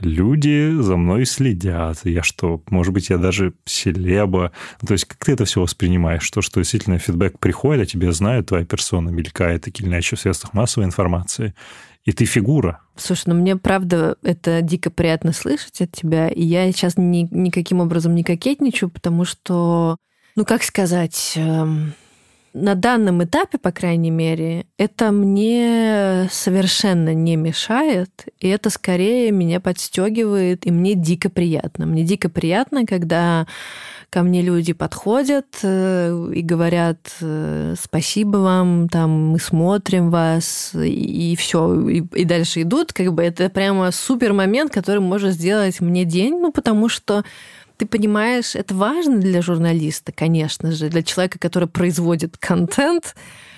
люди за мной следят. Я что, может быть, я даже селеба. То есть как ты это все воспринимаешь? То, что действительно фидбэк приходит, а тебе знают, твоя персона мелькает так или иначе в средствах массовой информации, и ты фигура. Слушай, ну мне правда это дико приятно слышать от тебя, и я сейчас ни, никаким образом не кокетничаю, потому что, ну как сказать, эм, на данном этапе, по крайней мере, это мне совершенно не мешает, и это скорее меня подстегивает, и мне дико приятно. Мне дико приятно, когда ко мне люди подходят э, и говорят э, спасибо вам, там мы смотрим вас и, и все, и, и дальше идут, как бы это прямо супер момент, который может сделать мне день, ну потому что ты понимаешь, это важно для журналиста, конечно же, для человека, который производит контент,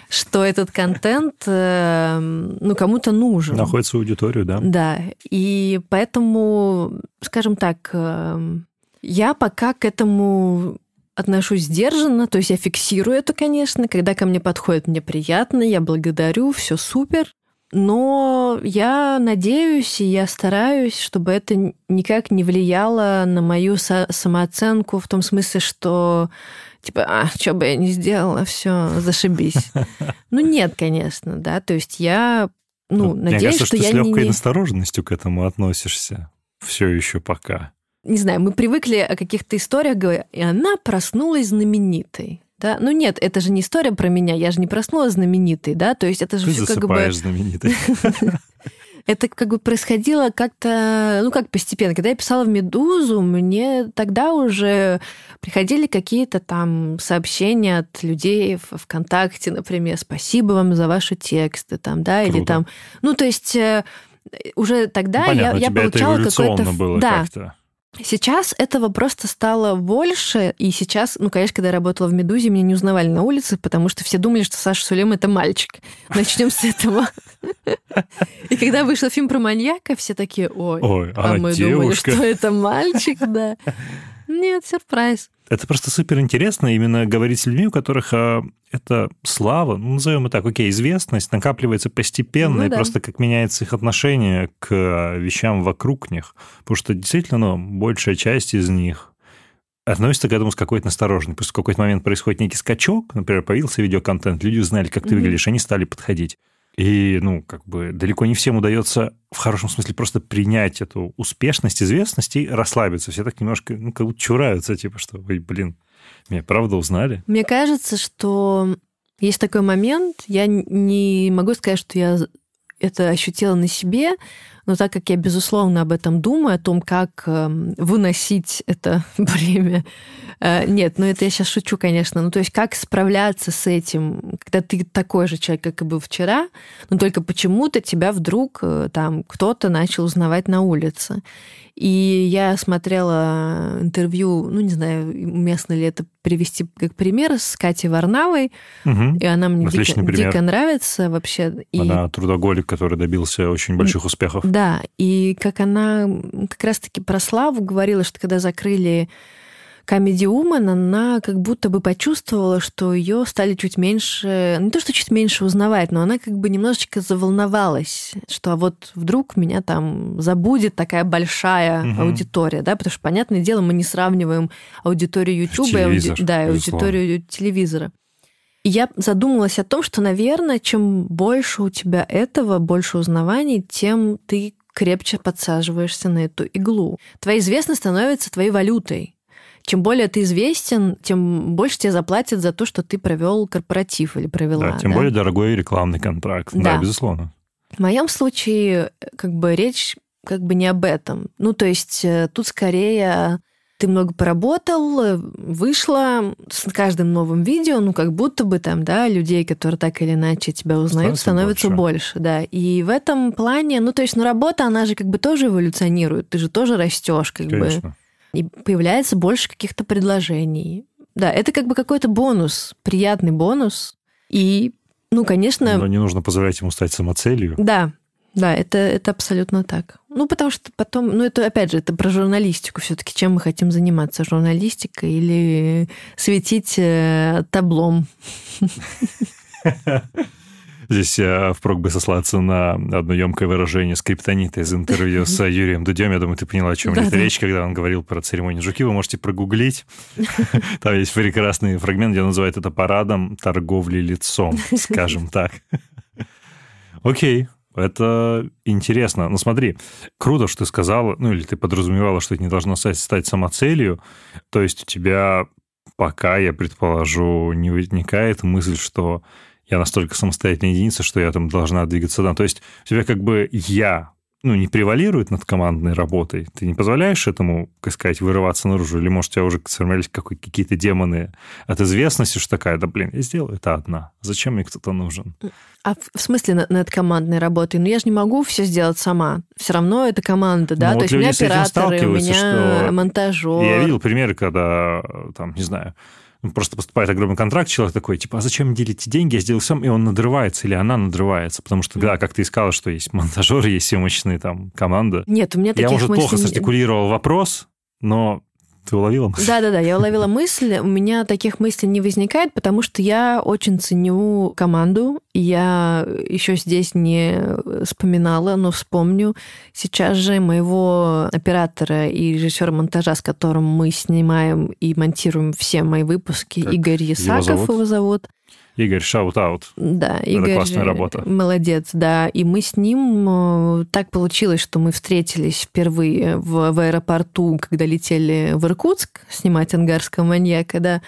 что этот контент, э, ну, кому-то нужен. Находит свою аудиторию, да. Да, и поэтому, скажем так, э, я пока к этому отношусь сдержанно, то есть я фиксирую это, конечно, когда ко мне подходит, мне приятно, я благодарю, все супер. Но я надеюсь и я стараюсь, чтобы это никак не влияло на мою самооценку в том смысле, что типа, а, что бы я не сделала, все, зашибись. [LAUGHS] Ну, нет, конечно, да, то есть я, ну, Мне надеюсь, кажется, что, что я с легкой не... настороженностью к этому относишься. Все еще пока. Не знаю, мы привыкли о каких-то историях говорить, и она проснулась знаменитой. Да? Ну нет, это же не история про меня, я же не проснулась знаменитой, да, то есть это же Ты все как бы... знаменитой. [LAUGHS] Это как бы происходило как-то, ну как постепенно. Когда я писала в «Медузу», мне тогда уже приходили какие-то там сообщения от людей в ВКонтакте, например, «Спасибо вам за ваши тексты», там, да, или там... Ну то есть э, уже тогда Ну, понятно, я, я получала какое-то... было да, как-то. Сейчас этого просто стало больше, и сейчас, ну, конечно, когда я работала в «Медузе», меня не узнавали на улице, потому что все думали, что Саша Сулем — это мальчик. Начнем с этого. И когда вышел фильм про маньяка, все такие, ой, а, мы думали, что это мальчик, да. Нет, сюрприз. Это просто супер интересно именно говорить с людьми, у которых а, это слава, ну, назовем это так, окей, известность накапливается постепенно, Ну и да. просто как меняется их отношение к а, вещам вокруг них. Потому что действительно, ну, большая часть из них относится к этому с какой-то настороженностью. Просто в какой-то момент происходит некий скачок, например, появился видеоконтент, люди узнали, как ты Мгм. выглядишь, они стали подходить. И, ну, как бы далеко не всем удается в хорошем смысле просто принять эту успешность, известность и расслабиться. Все так немножко, ну, как будто чураются, типа, что, ой, блин, меня правда узнали? Мне кажется, что есть такой момент, я не могу сказать, что я это ощутила на себе, но так как я, безусловно, об этом думаю, о том, как эм, выносить это [LAUGHS] бремя, э, нет, ну это я сейчас шучу, конечно, ну то есть как справляться с этим, когда ты такой же человек, как и был вчера, но только почему-то тебя вдруг э, там кто-то начал узнавать на улице. И я смотрела интервью, ну, не знаю, уместно ли это привести как пример, с Катей Варнавой, Мгм. и она мне дико, Отличный пример. дико нравится вообще. И, Она трудоголик, который добился очень больших успехов. Да, и как она как раз-таки про Славу говорила, что когда закрыли Comedy Woman, она как будто бы почувствовала, что ее стали чуть меньше, не то что чуть меньше узнавать, но она как бы немножечко заволновалась, что а вот вдруг меня там забудет такая большая Мгм. аудитория, да, потому что, понятное дело, мы не сравниваем аудиторию YouTube и, ауди- да, и аудиторию телевизора. Я задумалась о том, что, наверное, чем больше у тебя этого, больше узнаваний, тем ты крепче подсаживаешься на эту иглу. Твоя известность становится твоей валютой. Чем более ты известен, тем больше тебе заплатят за то, что ты провел корпоратив или провела. Да, тем да? более дорогой рекламный контракт. Да, Да. безусловно. В моем случае, как бы речь как бы не об этом. Ну, то есть э, тут скорее ты много поработал, вышла с каждым новым видео, ну, как будто бы там, да, людей, которые так или иначе тебя узнают, Становится становится больше. да. И в этом плане, ну, то есть, ну, работа, она же как бы тоже эволюционирует, ты же тоже растешь, как бы. Конечно. И появляется больше каких-то предложений. Да, это как бы какой-то бонус, приятный бонус. И, ну, конечно, Но не нужно позволять ему стать самоцелью. да, да, это, это абсолютно так. Ну, потому что потом, ну, это опять же, это про журналистику все-таки, чем мы хотим заниматься, журналистикой или светить э, таблом. Здесь я впрок бы сослаться на одно емкое выражение скриптонита из интервью с Юрием Дудем. Я думаю, ты поняла, о чем идет Да-да. речь, когда он говорил про церемонию жуки. Вы можете прогуглить. [LAUGHS] Там есть прекрасный фрагмент, где он называет это парадом торговли лицом, скажем [LAUGHS] так. Окей, это интересно. Ну смотри, круто, что ты сказала, ну или ты подразумевала, что это не должно стать, стать самоцелью. То есть у тебя пока, я предположу, не возникает мысль, что я настолько самостоятельная единица, что я там должна двигаться там. То есть у тебя как бы я ну, не превалирует над командной работой, ты не позволяешь этому, как сказать, вырываться наружу, или, может, у тебя уже сформировались какие-то демоны от известности, что такая, да, блин, я сделаю это одна. Зачем мне кто-то нужен? А в смысле над, командной работой? Ну, я же не могу все сделать сама. Все равно это команда, да? Ну, То вот есть у меня операторы, у меня что- монтажер. Я видел примеры, когда, там, не знаю, просто поступает огромный контракт, человек такой, типа, а зачем мне делите деньги, я сделаю сам, и он надрывается, или она надрывается, потому что, да, как ты искала, что есть монтажеры, есть съемочные там команда. Нет, у меня Я, таких может, плохо мыслей не- сартикулировал вопрос, но Ты уловила мысль? Да-да-да, я уловила мысль. У меня таких мыслей не возникает, потому что я очень ценю команду. Я еще здесь не вспоминала, но вспомню. Сейчас же моего оператора и режиссера монтажа, с которым мы снимаем и монтируем все мои выпуски, как Игорь Ясаков его зовут. Его зовут. Игорь, shout-out. Да, Игорь. Это классная работа. Молодец, да. И мы с ним... Э, так получилось, что мы встретились впервые в, в аэропорту, когда летели в Иркутск снимать «Ангарского маньяка», да.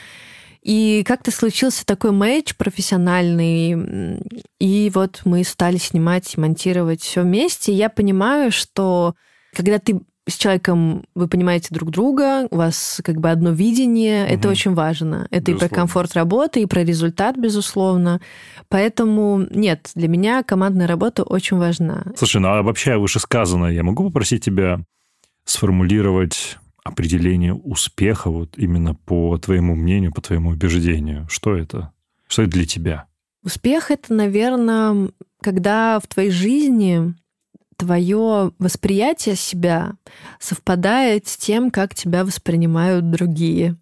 И как-то случился такой матч профессиональный, и вот мы стали снимать, монтировать все вместе. Я понимаю, что когда ты с человеком вы понимаете друг друга, у вас как бы одно видение, угу. это очень важно. Это безусловно. и про комфорт работы, и про результат, безусловно. Поэтому нет, для меня командная работа очень важна. Слушай, ну а обобщая вышесказанное, я могу попросить тебя сформулировать определение успеха вот именно по твоему мнению, по твоему убеждению? Что это? Что это для тебя? Успех — это, наверное, когда в твоей жизни твое восприятие себя совпадает с тем, как тебя воспринимают другие.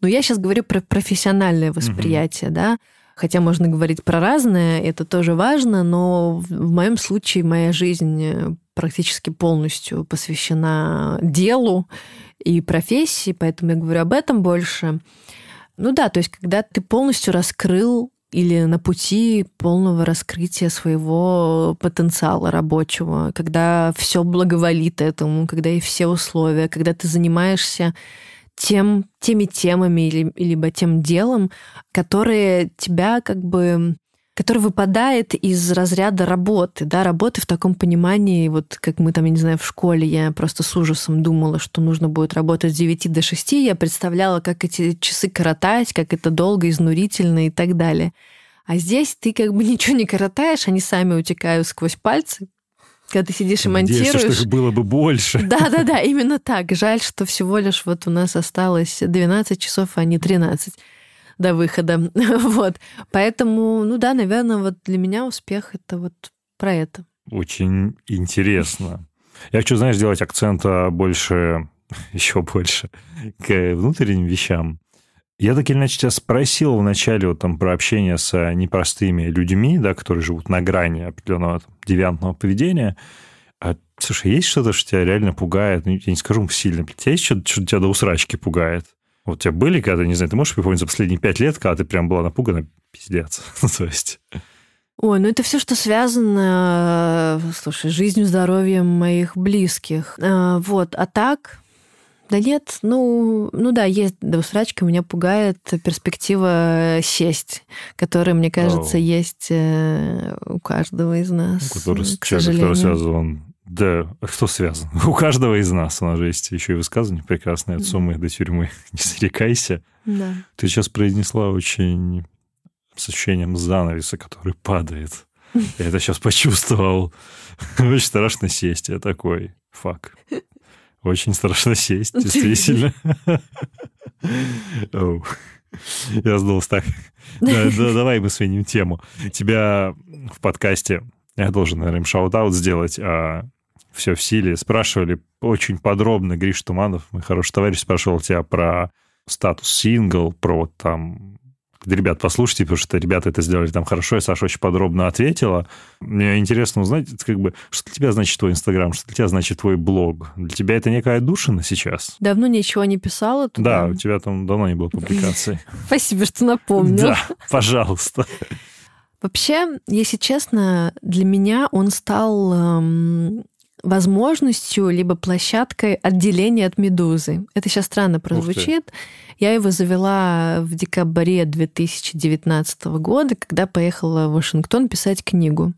Но я сейчас говорю про профессиональное восприятие, mm-hmm. да. Хотя можно говорить про разное, это тоже важно, но в моем случае моя жизнь практически полностью посвящена делу и профессии, поэтому я говорю об этом больше. Ну да, то есть когда ты полностью раскрыл или на пути полного раскрытия своего потенциала рабочего, когда все благоволит этому, когда и все условия, когда ты занимаешься тем, теми темами или, либо тем делом, которые тебя как бы который выпадает из разряда работы, да, работы в таком понимании, вот как мы там, я не знаю, в школе, я просто с ужасом думала, что нужно будет работать с 9 до 6, я представляла, как эти часы коротать, как это долго, изнурительно и так далее. А здесь ты как бы [LAUGHS] ничего не коротаешь, они сами утекают сквозь пальцы, когда ты сидишь и монтируешь. Надеюсь, что их было бы больше. [LAUGHS] Да-да-да, именно так. Жаль, что всего лишь вот у нас осталось 12 часов, а не 13 до выхода. [LAUGHS] вот. Поэтому, ну да, наверное, вот для меня успех — это вот про это. Очень интересно. Я хочу, знаешь, сделать акцента больше, [LAUGHS] еще больше, к внутренним вещам. Я так или иначе тебя спросил вначале вот там про общение с непростыми людьми, да, которые живут на грани определенного там, девиантного поведения. А, слушай, есть что-то, что тебя реально пугает? Ну, я не скажу сильно. Тебя есть что-то, что тебя до усрачки пугает? Вот у тебя были, когда, не знаю, ты можешь припомнить за последние пять лет, когда ты прям была напугана, пиздец. [LAUGHS] ну, то есть... Ой, ну это все, что связано, слушай, жизнью, здоровьем моих близких. А, вот, а так, да нет, ну, ну да, есть до усрачки, меня пугает перспектива сесть, которая, мне кажется, oh. есть э, у каждого из нас. Который, к человек, который связан да, кто связан? [LAUGHS] У каждого из нас, у нас же есть еще и высказывание прекрасное от суммы до тюрьмы. [LAUGHS] Не зарекайся. Да. Ты сейчас произнесла очень с ощущением занавеса, который падает. Я это сейчас почувствовал. [LAUGHS] Очень страшно сесть. Я такой, fuck. Очень страшно сесть, действительно. Я сдулся так. Давай мы сменим тему. Тебя в подкасте я должен, наверное, shout-out сделать. А все в силе. Спрашивали очень подробно, Гриш Туманов, мой хороший товарищ, спрашивал тебя про статус сингл, про вот там ребят, послушайте, потому что ребята это сделали там хорошо, и Саша очень подробно ответила. Мне интересно узнать, как бы, что для тебя значит твой Инстаграм, что для тебя значит твой блог? Для тебя это некая душина сейчас? Давно ничего не писала туда. Да, у тебя там давно не было публикаций. [LAUGHS] Спасибо, что напомнил. Да, пожалуйста. Вообще, если честно, для меня он стал эм, возможностью либо площадкой отделения от медузы. Это сейчас странно прозвучит. Я его завела в декабре 2019 года, когда поехала в Вашингтон писать книгу.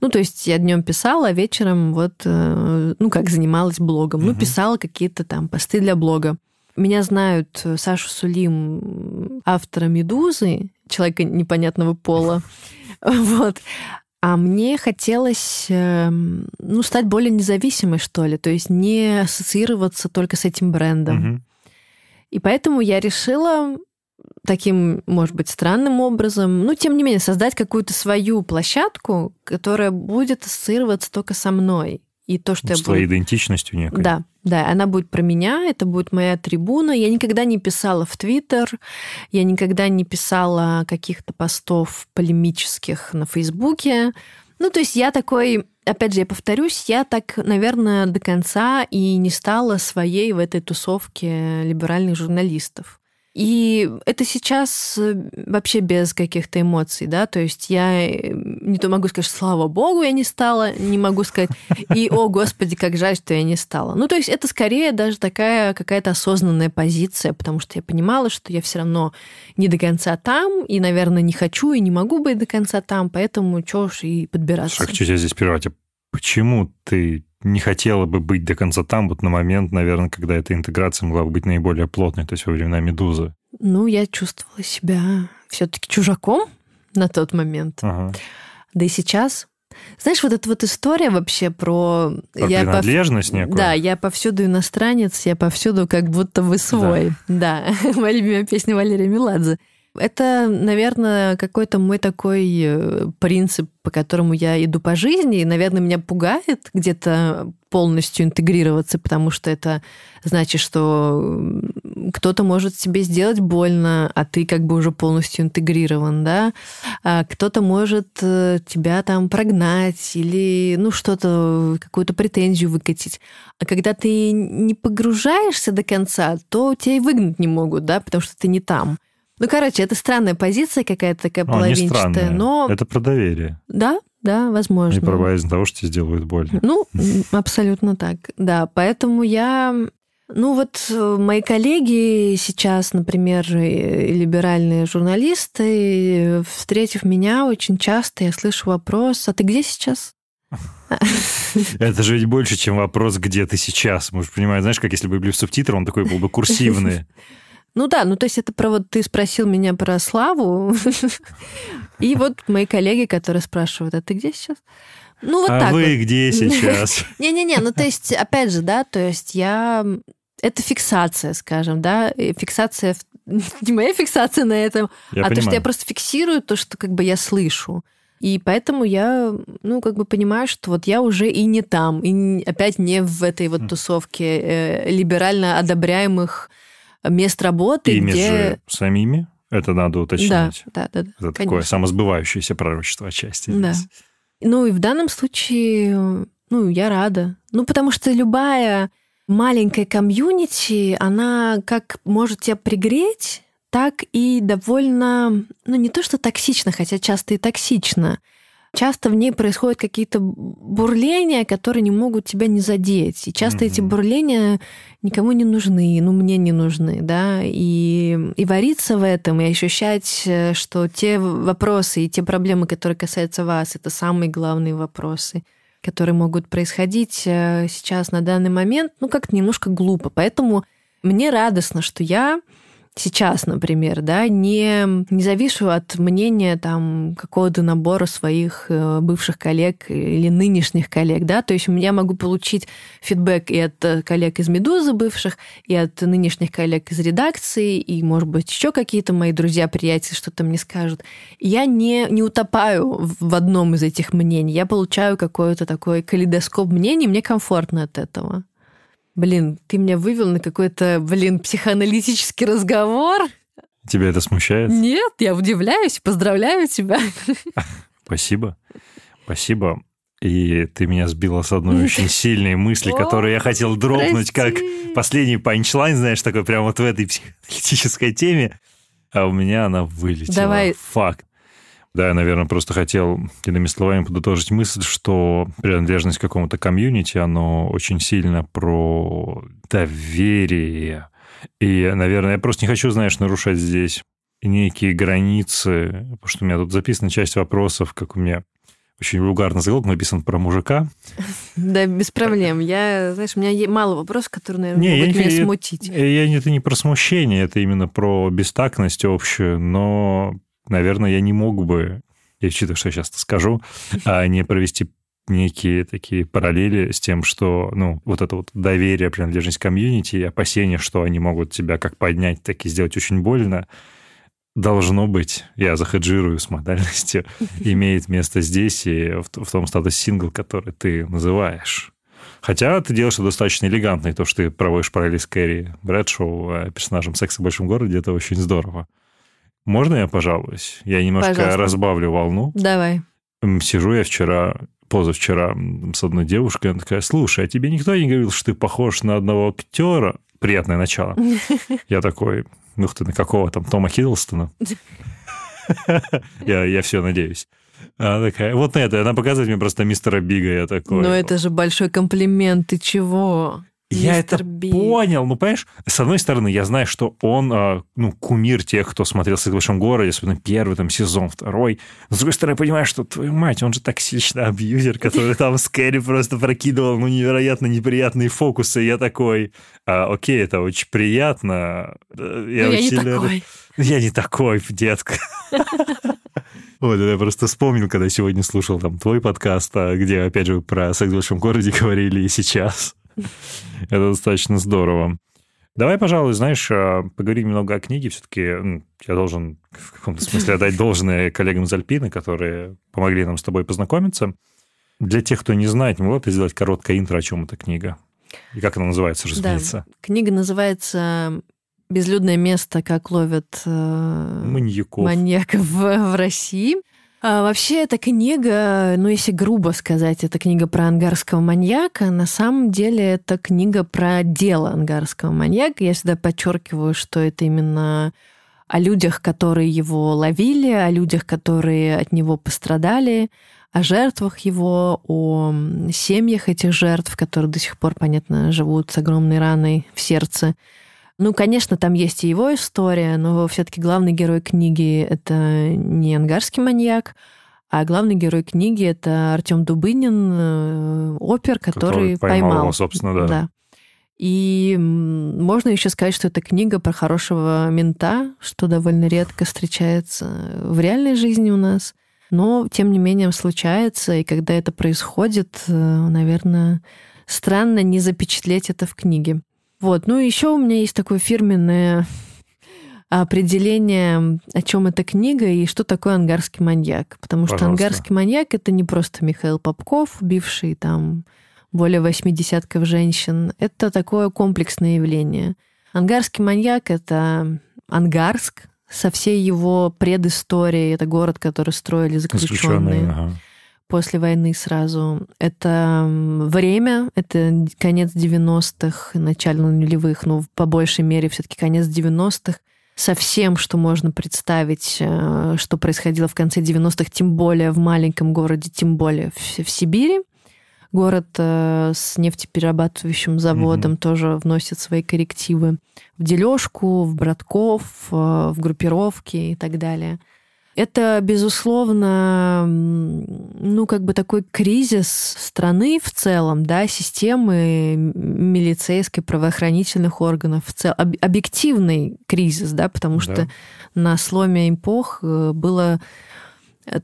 Ну, то есть я днем писала, а вечером вот, э, ну, как занималась блогом. Ну, писала какие-то там посты для блога. Меня знают Сашу Сулим, автора «Медузы», человека непонятного пола. [LAUGHS] Вот. А мне хотелось эм, ну, стать более независимой, что ли, то есть не ассоциироваться только с этим брендом. Угу. И поэтому я решила таким, может быть, странным образом, ну, тем не менее, создать какую-то свою площадку, которая будет ассоциироваться только со мной. И то, что С я твоей буду... идентичностью некой. Да, да, она будет про меня, это будет моя трибуна. Я никогда не писала в Твиттер, я никогда не писала каких-то постов полемических на Фейсбуке. Ну, то есть я такой, опять же, я повторюсь, я так, наверное, до конца и не стала своей в этой тусовке либеральных журналистов. И это сейчас э, вообще без каких-то эмоций, да, то есть я э, не то могу сказать, слава богу, я не стала, не могу сказать, и, о, господи, как жаль, что я не стала. Ну, то есть это скорее даже такая какая-то осознанная позиция, потому что я понимала, что я все равно не до конца там, и, наверное, не хочу и не могу быть до конца там, поэтому чё уж и подбираться. Хочу тебя здесь прервать. А почему ты не хотела бы быть до конца там, вот на момент, наверное, когда эта интеграция могла бы быть наиболее плотной, то есть во времена «Медузы»? Ну, я чувствовала себя все-таки чужаком на тот момент. Ага. Да и сейчас. Знаешь, вот эта вот история вообще про... Про я пов- принадлежность некую? Да, я повсюду иностранец, я повсюду как будто вы свой. Да, [LAUGHS] моя любимая песня Валерия Меладзе. Это, наверное, какой-то мой такой э, принцип, по которому я иду по жизни, и, наверное, меня пугает где-то полностью интегрироваться, потому что это значит, что кто-то может тебе сделать больно, а ты как бы уже полностью интегрирован, да, а кто-то может э, тебя там прогнать или, ну, что-то, какую-то претензию выкатить. А когда ты не погружаешься до конца, то тебя и выгнать не могут, да, потому что ты не там. Ну, короче, это странная позиция какая-то такая Ну, не половинчатая, странная. но... Это про доверие. Да, да, возможно. Не про боязнь того, что тебе сделают больно. Ну, [LAUGHS] абсолютно так. Да, поэтому я... Ну вот э, мои коллеги сейчас, например, либеральные журналисты, встретив меня, очень часто я слышу вопрос, а ты где сейчас? [LAUGHS] Это же ведь больше, чем вопрос, где ты сейчас. Можешь понимать, знаешь, как если бы были субтитры, он такой был бы курсивный. [LAUGHS] Ну да, ну то есть это про вот ты спросил меня про славу, [LAUGHS] и вот мои коллеги, которые спрашивают, а ты где сейчас? Ну вот а так вы вот. где [LAUGHS] сейчас? Не-не-не, ну то есть, опять же, да, то есть я... Это фиксация, скажем, да, фиксация... [LAUGHS] Не моя фиксация на этом, Я а то, что я понимаю. просто фиксирую то, что как бы я слышу. И поэтому я, ну, как бы понимаю, что вот я уже и не там, и опять не в этой Хм. вот тусовке э, либерально одобряемых мест работы, Ими где... же самими? Это надо Да, уточнять. да, да, да. Это такое конечно. самосбывающееся пророчество отчасти. Да. здесь. Ну и в данном случае, ну, я рада. Ну, потому что любая маленькая комьюнити, она как может тебя пригреть, так и довольно, ну, не то что токсично, хотя часто и токсично. Часто в ней происходят какие-то бурления, которые не могут тебя не задеть. И часто эти Мгм. бурления никому не нужны, ну, мне не нужны, да. И, и вариться в этом, и ощущать, э, что те вопросы и те проблемы, которые касаются вас, это самые главные вопросы, которые могут происходить э, сейчас на данный момент, ну, как-то немножко глупо. Поэтому мне радостно, что я сейчас, например, да, не, не завишу от мнения там какого-то набора своих э, бывших коллег или нынешних коллег, да, то есть я могу получить фидбэк и от э, коллег из «Медузы» бывших, и от нынешних коллег из редакции, и, может быть, еще какие-то мои друзья, приятели что-то мне скажут. Я не, не утопаю в одном из этих мнений, я получаю какой-то такой калейдоскоп мнений, мне комфортно от этого. Блин, ты меня вывел на какой-то, блин, психоаналитический разговор. Тебя это смущает? Нет, я удивляюсь, поздравляю тебя. [LAUGHS] Спасибо. Спасибо. И ты меня сбила с одной очень сильной мысли, которую я хотел дропнуть как последний панчлайн, знаешь, такой прямо вот в этой психоаналитической теме, а у меня она вылетела. Давай. Факт. Да, я, наверное, просто хотел иными словами подытожить мысль, что принадлежность к какому-то комьюнити, оно очень сильно про доверие. И, наверное, я просто не хочу, знаешь, нарушать здесь некие границы, потому что у меня тут записана часть вопросов, как у меня очень вульгарный заголовок написан про мужика. Да, без проблем. Я, знаешь, у меня мало вопросов, которые, наверное, Не, я могут не- меня я- смутить. И я, это не про смущение, это именно про бестактность общую, но, наверное, я не мог бы, я учитывая, что я сейчас скажу, [LAUGHS] а не провести некие такие параллели с тем, что, ну, вот это вот доверие, принадлежность комьюнити и опасение, что они могут тебя как поднять, так и сделать очень больно, должно быть, я захеджирую с модальностью, [LAUGHS] имеет место здесь и в, в том статус сингл, который ты называешь. Хотя ты делаешь это достаточно элегантно, и то, что ты проводишь параллели с Кэрри Брэдшоу, э, персонажем «Секса в большом городе», это очень здорово. Можно я пожалуюсь? Я немножко Пожалуйста. разбавлю волну. Давай. Сижу я вчера, позавчера с одной девушкой, она такая, слушай, а тебе никто не говорил, что ты похож на одного актера? Приятное начало. [LAUGHS] Я такой, ух ты, на какого там, Тома Хиддлстона? [LAUGHS] Я, я все надеюсь. Она такая, вот на это, она показывает мне просто мистера Бига, я такой. Ну это же большой комплимент, ты чего? Я это Би. понял. Ну, понимаешь, с одной стороны, я знаю, что он, а, ну, кумир тех, кто смотрел «Секс в большом городе», особенно первый там сезон, второй. Но, с другой стороны, я понимаю, что, твою мать, он же токсичный абьюзер, который там с Кэрри просто прокидывал, ну, невероятно неприятные фокусы. Я такой, а, окей, это очень приятно. Я, я не такой. Я не такой, детка. [LAUGHS] Вот, я просто вспомнил, когда сегодня слушал там твой подкаст, а, где, опять же, про секс в большом городе говорили и сейчас. [LAUGHS] Это достаточно здорово. Давай, пожалуй, знаешь, а, поговорим немного о книге. Все-таки я должен в каком-то смысле отдать должное коллегам из Альпины, которые помогли нам с тобой познакомиться. Для тех, кто не знает, не могла ты сделать короткое интро, о чем эта книга? И как она называется, разумеется? Да. Книга называется безлюдное место, как ловят э, маньяков, маньяков в, в России. А вообще эта книга, ну если грубо сказать, это книга про ангарского маньяка. На самом деле это книга про дело ангарского маньяка. Я всегда подчеркиваю, что это именно о людях, которые его ловили, о людях, которые от него пострадали, о жертвах его, о семьях этих жертв, которые до сих пор, понятно, живут с огромной раной в сердце. Ну, конечно, там есть и его история, но все-таки главный герой книги это не ангарский маньяк, а главный герой книги это Артем Дубынин, э, опер, который, который поймал, поймал его, собственно, да. да. И можно еще сказать, что это книга про хорошего мента, что довольно редко встречается в реальной жизни у нас. Но, тем не менее, случается, и когда это происходит, э, наверное, странно не запечатлеть это в книге. Вот. Ну, еще у меня есть такое фирменное определение, о чем эта книга и что такое ангарский маньяк. Потому что Пожалуйста. ангарский маньяк это не просто Михаил Попков, убивший там более восьми десятков женщин. Это такое комплексное явление. Ангарский маньяк это Ангарск со всей его предысторией. Это город, который строили заключенные. заключенные ага после войны сразу. Это время, это конец 90-х, начало нулевых, ну, по большей мере, все-таки конец 90-х со всем, что можно представить, э, что происходило в конце 90-х, тем более в маленьком городе, тем более в, в Сибири. Город э, с нефтеперерабатывающим заводом mm-hmm. тоже вносит свои коррективы в дележку, в братков, э, в группировки и так далее. Это, безусловно, ну, как бы такой кризис страны в целом, да, системы милицейской, правоохранительных органов в целом, объективный кризис, да, потому да. что на сломе эпох э, было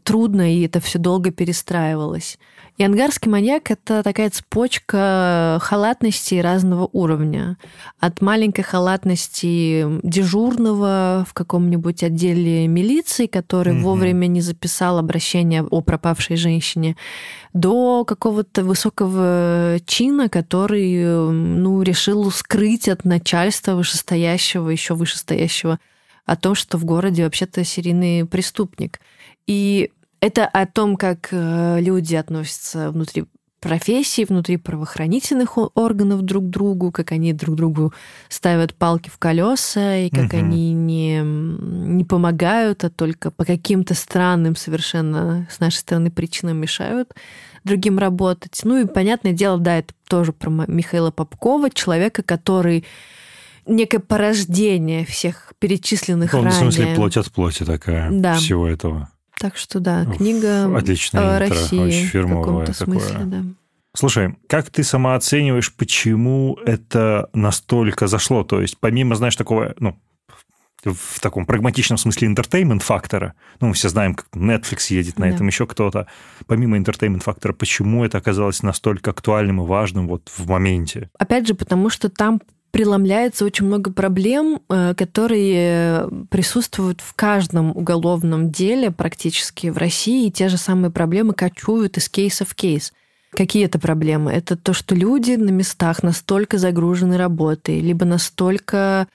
трудно, и это все долго перестраивалось. И ангарский маньяк — это такая цепочка халатности разного уровня. От маленькой халатности дежурного в каком-нибудь отделе милиции, который угу. вовремя не записал обращение о пропавшей женщине, до какого-то высокого чина, который ну, решил скрыть от начальства вышестоящего, еще вышестоящего, о том, что в городе вообще-то серийный преступник. И это о том, как э, люди относятся внутри профессии, внутри правоохранительных органов друг к другу, как они друг другу ставят палки в колеса, и как угу. они не, не помогают, а только по каким-то странным совершенно с нашей стороны причинам мешают другим работать. Ну и, понятное дело, да, это тоже про Михаила Попкова, человека, который некое порождение всех перечисленных Он, ранее. В смысле, плоть от плоти такая да. всего этого. Так что да, книга Отличная о России очень фирмовая в каком-то смысле, да. Слушай, как ты сама оцениваешь, почему это настолько зашло? То есть помимо, знаешь, такого, ну, в таком прагматичном смысле entertainment фактора, ну, мы все знаем, как Netflix едет на да. этом, еще кто-то, помимо entertainment фактора, почему это оказалось настолько актуальным и важным вот в моменте? Опять же, потому что там преломляется очень много проблем, э, которые присутствуют в каждом уголовном деле практически в России, и те же самые проблемы кочуют из кейса в кейс. Какие это проблемы? Это то, что люди на местах настолько загружены работой, либо настолько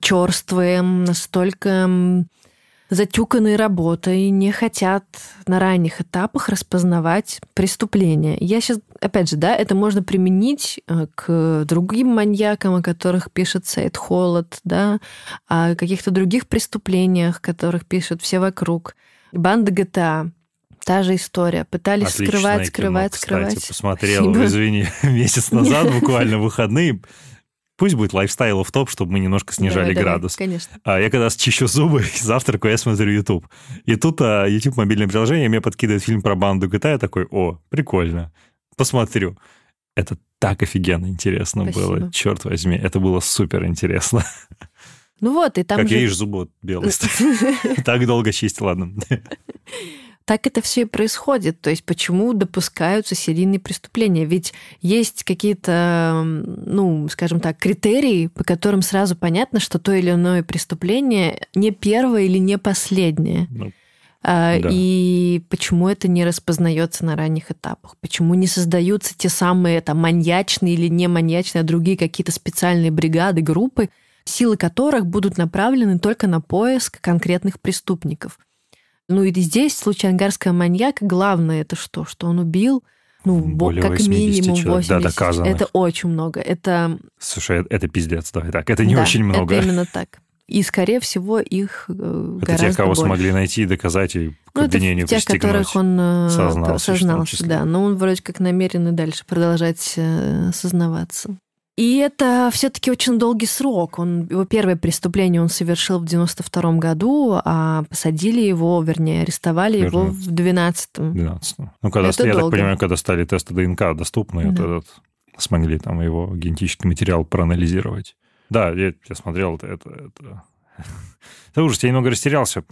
черствые, настолько затюканные работой, не хотят на ранних этапах распознавать преступления. Я сейчас, опять же, да, это можно применить э, к другим маньякам, о которых пишет Сейд Холод, да, о каких-то других преступлениях, которых пишут все вокруг. Банда ГТА, Та же история. Пытались Отличное скрывать, кино, скрывать, кстати, скрывать. посмотрел, Спасибо. извини, [LAUGHS] месяц [LAUGHS] назад, буквально выходные. Пусть будет лайфстайл в топ, чтобы мы немножко снижали Давай, давай, градус. Конечно. А я когда чищу зубы, [LAUGHS] завтракаю, я смотрю YouTube. И тут а, YouTube мобильное приложение мне подкидывает фильм про банду GTA. Я такой, о, прикольно, посмотрю. Это так офигенно интересно Спасибо. было, черт возьми, это было супер интересно. Ну вот, и там как же... видишь, зубы вот белые. [LAUGHS] Так долго чистил, ладно. [LAUGHS] Так это все и происходит. То есть почему допускаются серийные преступления? Ведь есть какие-то, ну, скажем так, критерии, по которым сразу понятно, что то или иное преступление не первое или не последнее. Ну, А, Да. И почему это не распознается на ранних этапах? Почему не создаются те самые там, маньячные или не маньячные, а другие какие-то специальные бригады, группы, силы которых будут направлены только на поиск конкретных преступников? Ну и здесь в случае ангарского маньяка главное это что? Что он убил ну, бо- Более как 80 минимум человек. 80. Да, доказанных. Это очень много. Это, Слушай, это пиздец, давай так. Это не да, очень много. Это именно так. И, скорее всего, их э, Это гораздо тех, кого больше. смогли найти и доказать, и к Ну, это обвинению тех, пристегнуть. которых он э, Сознался сознался, да. Но он вроде как намерен и дальше продолжать э, сознаваться. И это все-таки очень долгий срок. Он, его первое преступление он совершил в 92 году, а посадили его, вернее, арестовали его Верно. в 12 12. Ну, когда, Это я так долго. понимаю, когда стали тесты ДНК доступны, Да. этот, смогли там его генетический материал проанализировать. Да, я, я смотрел, это, это, это... Это ужас, я немного растерялся.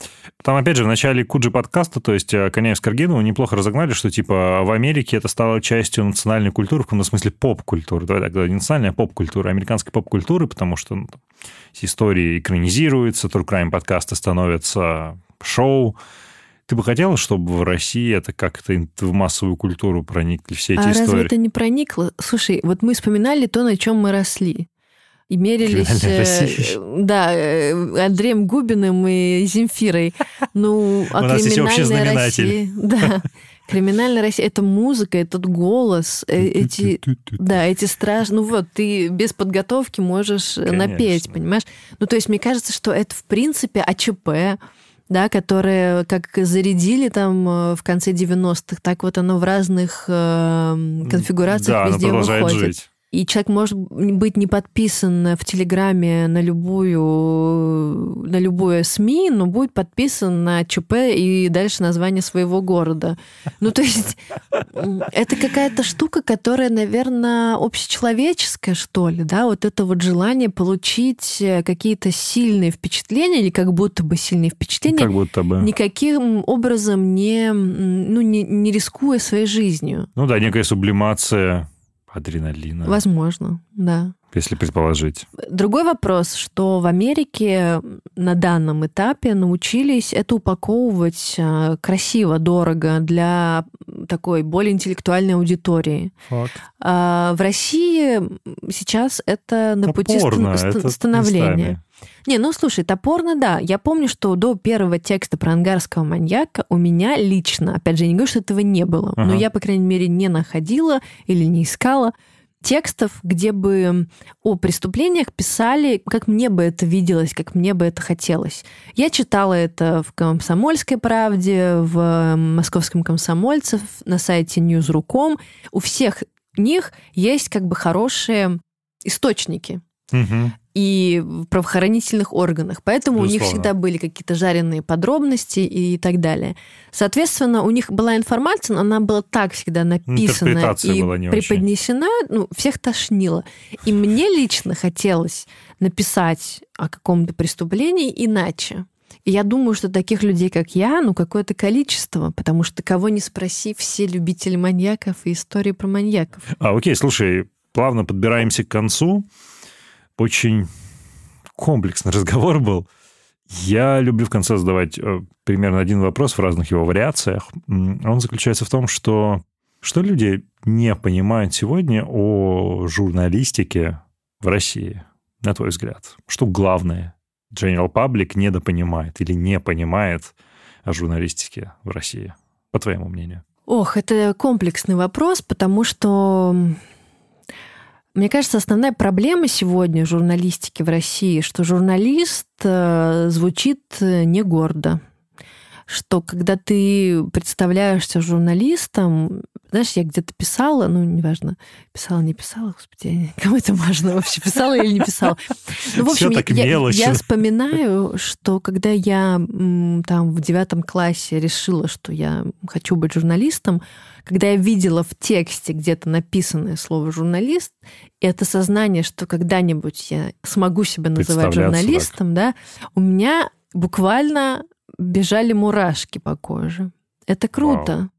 Там, опять же, в начале Куджи подкаста, то есть э, Коняев с Каргиновым неплохо разогнали, что, типа, в Америке это стало частью национальной культуры, в каком смысле поп-культуры. Давай так, говорить, не национальная, а поп-культура, американской поп-культуры, потому что ну, там, истории экранизируются, true crime подкасты становятся шоу. Ты бы хотела, чтобы в России это как-то в массовую культуру проникли все эти А разве истории? это не проникло? Слушай, вот мы вспоминали то, на чем мы росли. И мерились, э, да, э, Андреем Губиным и Земфирой. Ну, [LAUGHS] а У нас есть общий криминальная знаменатель. Россия... [LAUGHS] Да, криминальная Россия — это музыка, этот голос, э, эти... Да, эти страшные... Ну вот, ты без подготовки можешь э, напеть, Конечно. понимаешь? Ну, то есть мне кажется, что это, в принципе, АЧП, да, которые как зарядили там в конце 90-х, так вот оно в разных конфигурациях Да, везде продолжает выходит. жить. И человек может быть не подписан в Телеграме на любую, на любую СМИ, но будет подписан на ЧП и дальше название своего города. Ну, то есть это какая-то штука, которая, наверное, общечеловеческая, что ли, да, вот это вот желание получить э, какие-то сильные впечатления или как будто бы сильные впечатления, Как будто бы. никаким образом не, ну, не, не рискуя своей жизнью. Ну да, некая сублимация адреналина, Возможно, да. если предположить. Другой вопрос, что в Америке на данном этапе научились это упаковывать э, красиво, дорого для такой более интеллектуальной аудитории. Факт. А в России сейчас это на пути Топорно, ст- ст- это становления. местами. Не, ну слушай, топорно, да. Я помню, что до первого текста про ангарского маньяка у меня лично, опять же, я не говорю, что этого не было, но Ага. я, по крайней мере, не находила или не искала текстов, где бы о преступлениях писали, как мне бы это виделось, как мне бы это хотелось. Я читала это в «Комсомольской правде», в «Московском комсомольце», на сайте News.ru.com. У всех них есть как бы хорошие источники Мгм. И в правоохранительных органах. Поэтому у них Безусловно. всегда были какие-то жареные подробности и так далее. Соответственно, у них была информация, но она была так всегда написана и была не очень. преподнесена, ну, всех тошнило. И мне лично хотелось написать о каком-то преступлении иначе. И я думаю, что таких людей, как я, ну, какое-то количество, потому что кого не спроси, все любители маньяков и истории про маньяков. А, окей, слушай, плавно подбираемся к концу. Очень комплексный [LAUGHS] разговор был. Я люблю в конце задавать э, примерно один вопрос в разных его вариациях. Он заключается в том, что Что люди не понимают сегодня о журналистике в России, на твой взгляд? Что главное? General Public недопонимает или не понимает о журналистике в России, по твоему мнению? Ох, это комплексный вопрос, потому что мне кажется, основная проблема сегодня журналистики в России, что журналист э, звучит э, не гордо. Что когда ты представляешься журналистом, знаешь, я где-то писала, ну, неважно, писала, не писала, господи, [LAUGHS] кому это важно вообще, писала или не писала. Ну, в общем, я, я, я вспоминаю, что когда я там в девятом классе решила, что я хочу быть журналистом, когда я видела в тексте где-то написанное слово «журналист», это сознание, что когда-нибудь я смогу себя называть журналистом, так. да, у меня буквально бежали мурашки по коже. Это круто. Вау.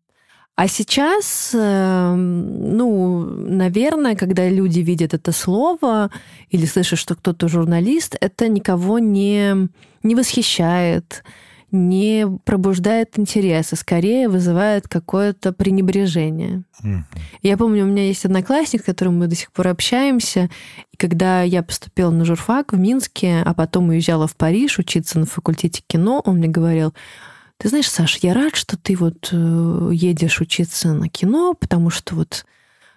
А сейчас, эм, ну, наверное, когда люди видят это слово или слышат, что кто-то журналист, это никого не, не восхищает, не пробуждает интереса, скорее вызывает какое-то пренебрежение. Mm. Я помню, у меня есть одноклассник, с которым мы до сих пор общаемся, и когда я поступила на журфак в Минске, а потом уезжала в Париж учиться на факультете кино, он мне говорил, ты знаешь, Саш, я рад, что ты вот э, едешь учиться на кино, потому что вот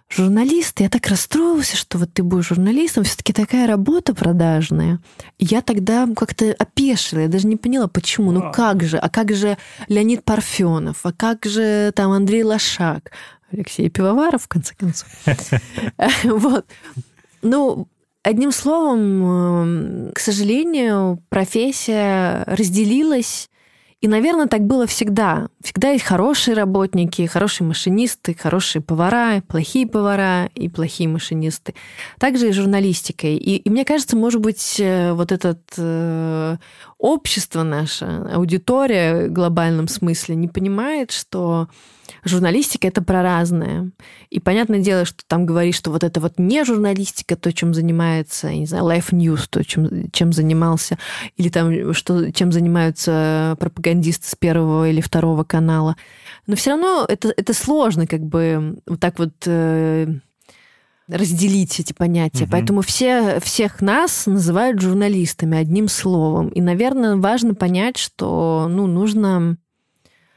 журналист, я так расстроился, что вот ты будешь журналистом, все-таки такая работа продажная. Я тогда как-то опешила, я даже не поняла, почему. Ну как же? А как же Леонид Парфенов? А как же там Андрей Лошак? Алексей Пивоваров, в конце концов. [LAUGHS] Вот. Ну, одним словом, к сожалению, профессия разделилась и, наверное, так было всегда. Всегда есть хорошие работники, хорошие машинисты, хорошие повара, плохие повара и плохие машинисты. Также и журналистикой. И, и мне кажется, может быть, э, вот это э, общество наше, аудитория в глобальном смысле не понимает, что журналистика это про разное. И понятное дело, что там говорит, что вот это вот не журналистика, то, чем занимается, я не знаю, Life News, то, чем, чем занимался, или там, что, чем занимаются пропагандисты с первого или второго канала. Но все равно это, это сложно как бы вот так вот э, разделить эти понятия. Угу. Поэтому все, всех нас называют журналистами одним словом. И, наверное, важно понять, что ну, нужно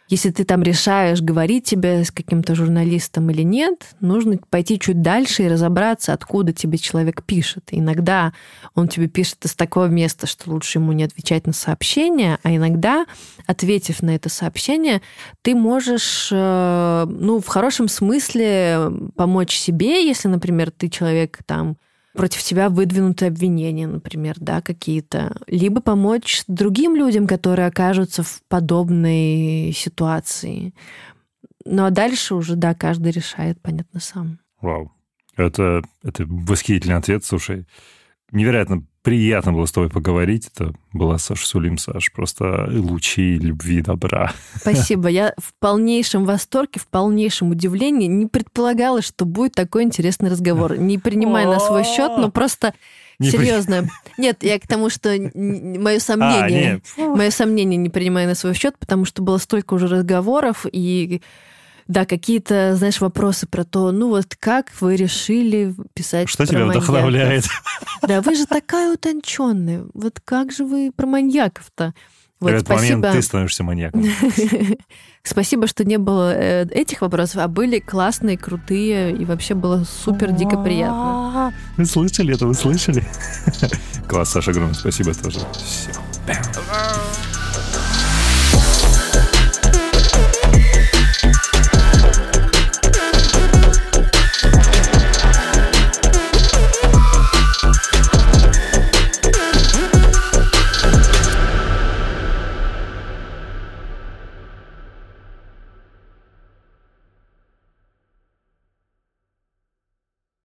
если ты там решаешь, говорить тебе с каким-то журналистом или нет, нужно пойти чуть дальше и разобраться, откуда тебе человек пишет. иногда он тебе пишет из такого места, что лучше ему не отвечать на сообщение, а иногда, ответив на это сообщение, ты можешь, э, ну, в хорошем смысле помочь себе, если, например, ты человек там против тебя выдвинуты обвинения, например, да, какие-то, либо помочь другим людям, которые окажутся в подобной ситуации. Ну а дальше уже, да, каждый решает, понятно, сам. Вау. Это, это восхитительный ответ, слушай. Невероятно приятно было с тобой поговорить. Это была Саша Сулим, Саш. Просто лучи любви, добра. Спасибо. Я в полнейшем восторге, в полнейшем удивлении. Не предполагала, что будет такой интересный разговор. Не принимай на свой счет, но просто не Серьезно. При... Нет, я к тому, что мое сомнение, а, мое сомнение не принимаю на свой счет, потому что было столько уже разговоров, и да, какие-то, знаешь, вопросы про то, ну вот как вы решили писать Что тебя маньяков? вдохновляет? Да, вы же такая утонченная. Вот как же вы про маньяков-то? Вот, в этот спасибо. момент ты становишься маньяком. [LAUGHS] спасибо, что не было э, этих вопросов, а были классные, крутые, и вообще было супер дико приятно. Вы слышали это? Вы слышали? [LAUGHS] Класс, Саша, огромное спасибо тоже. Все.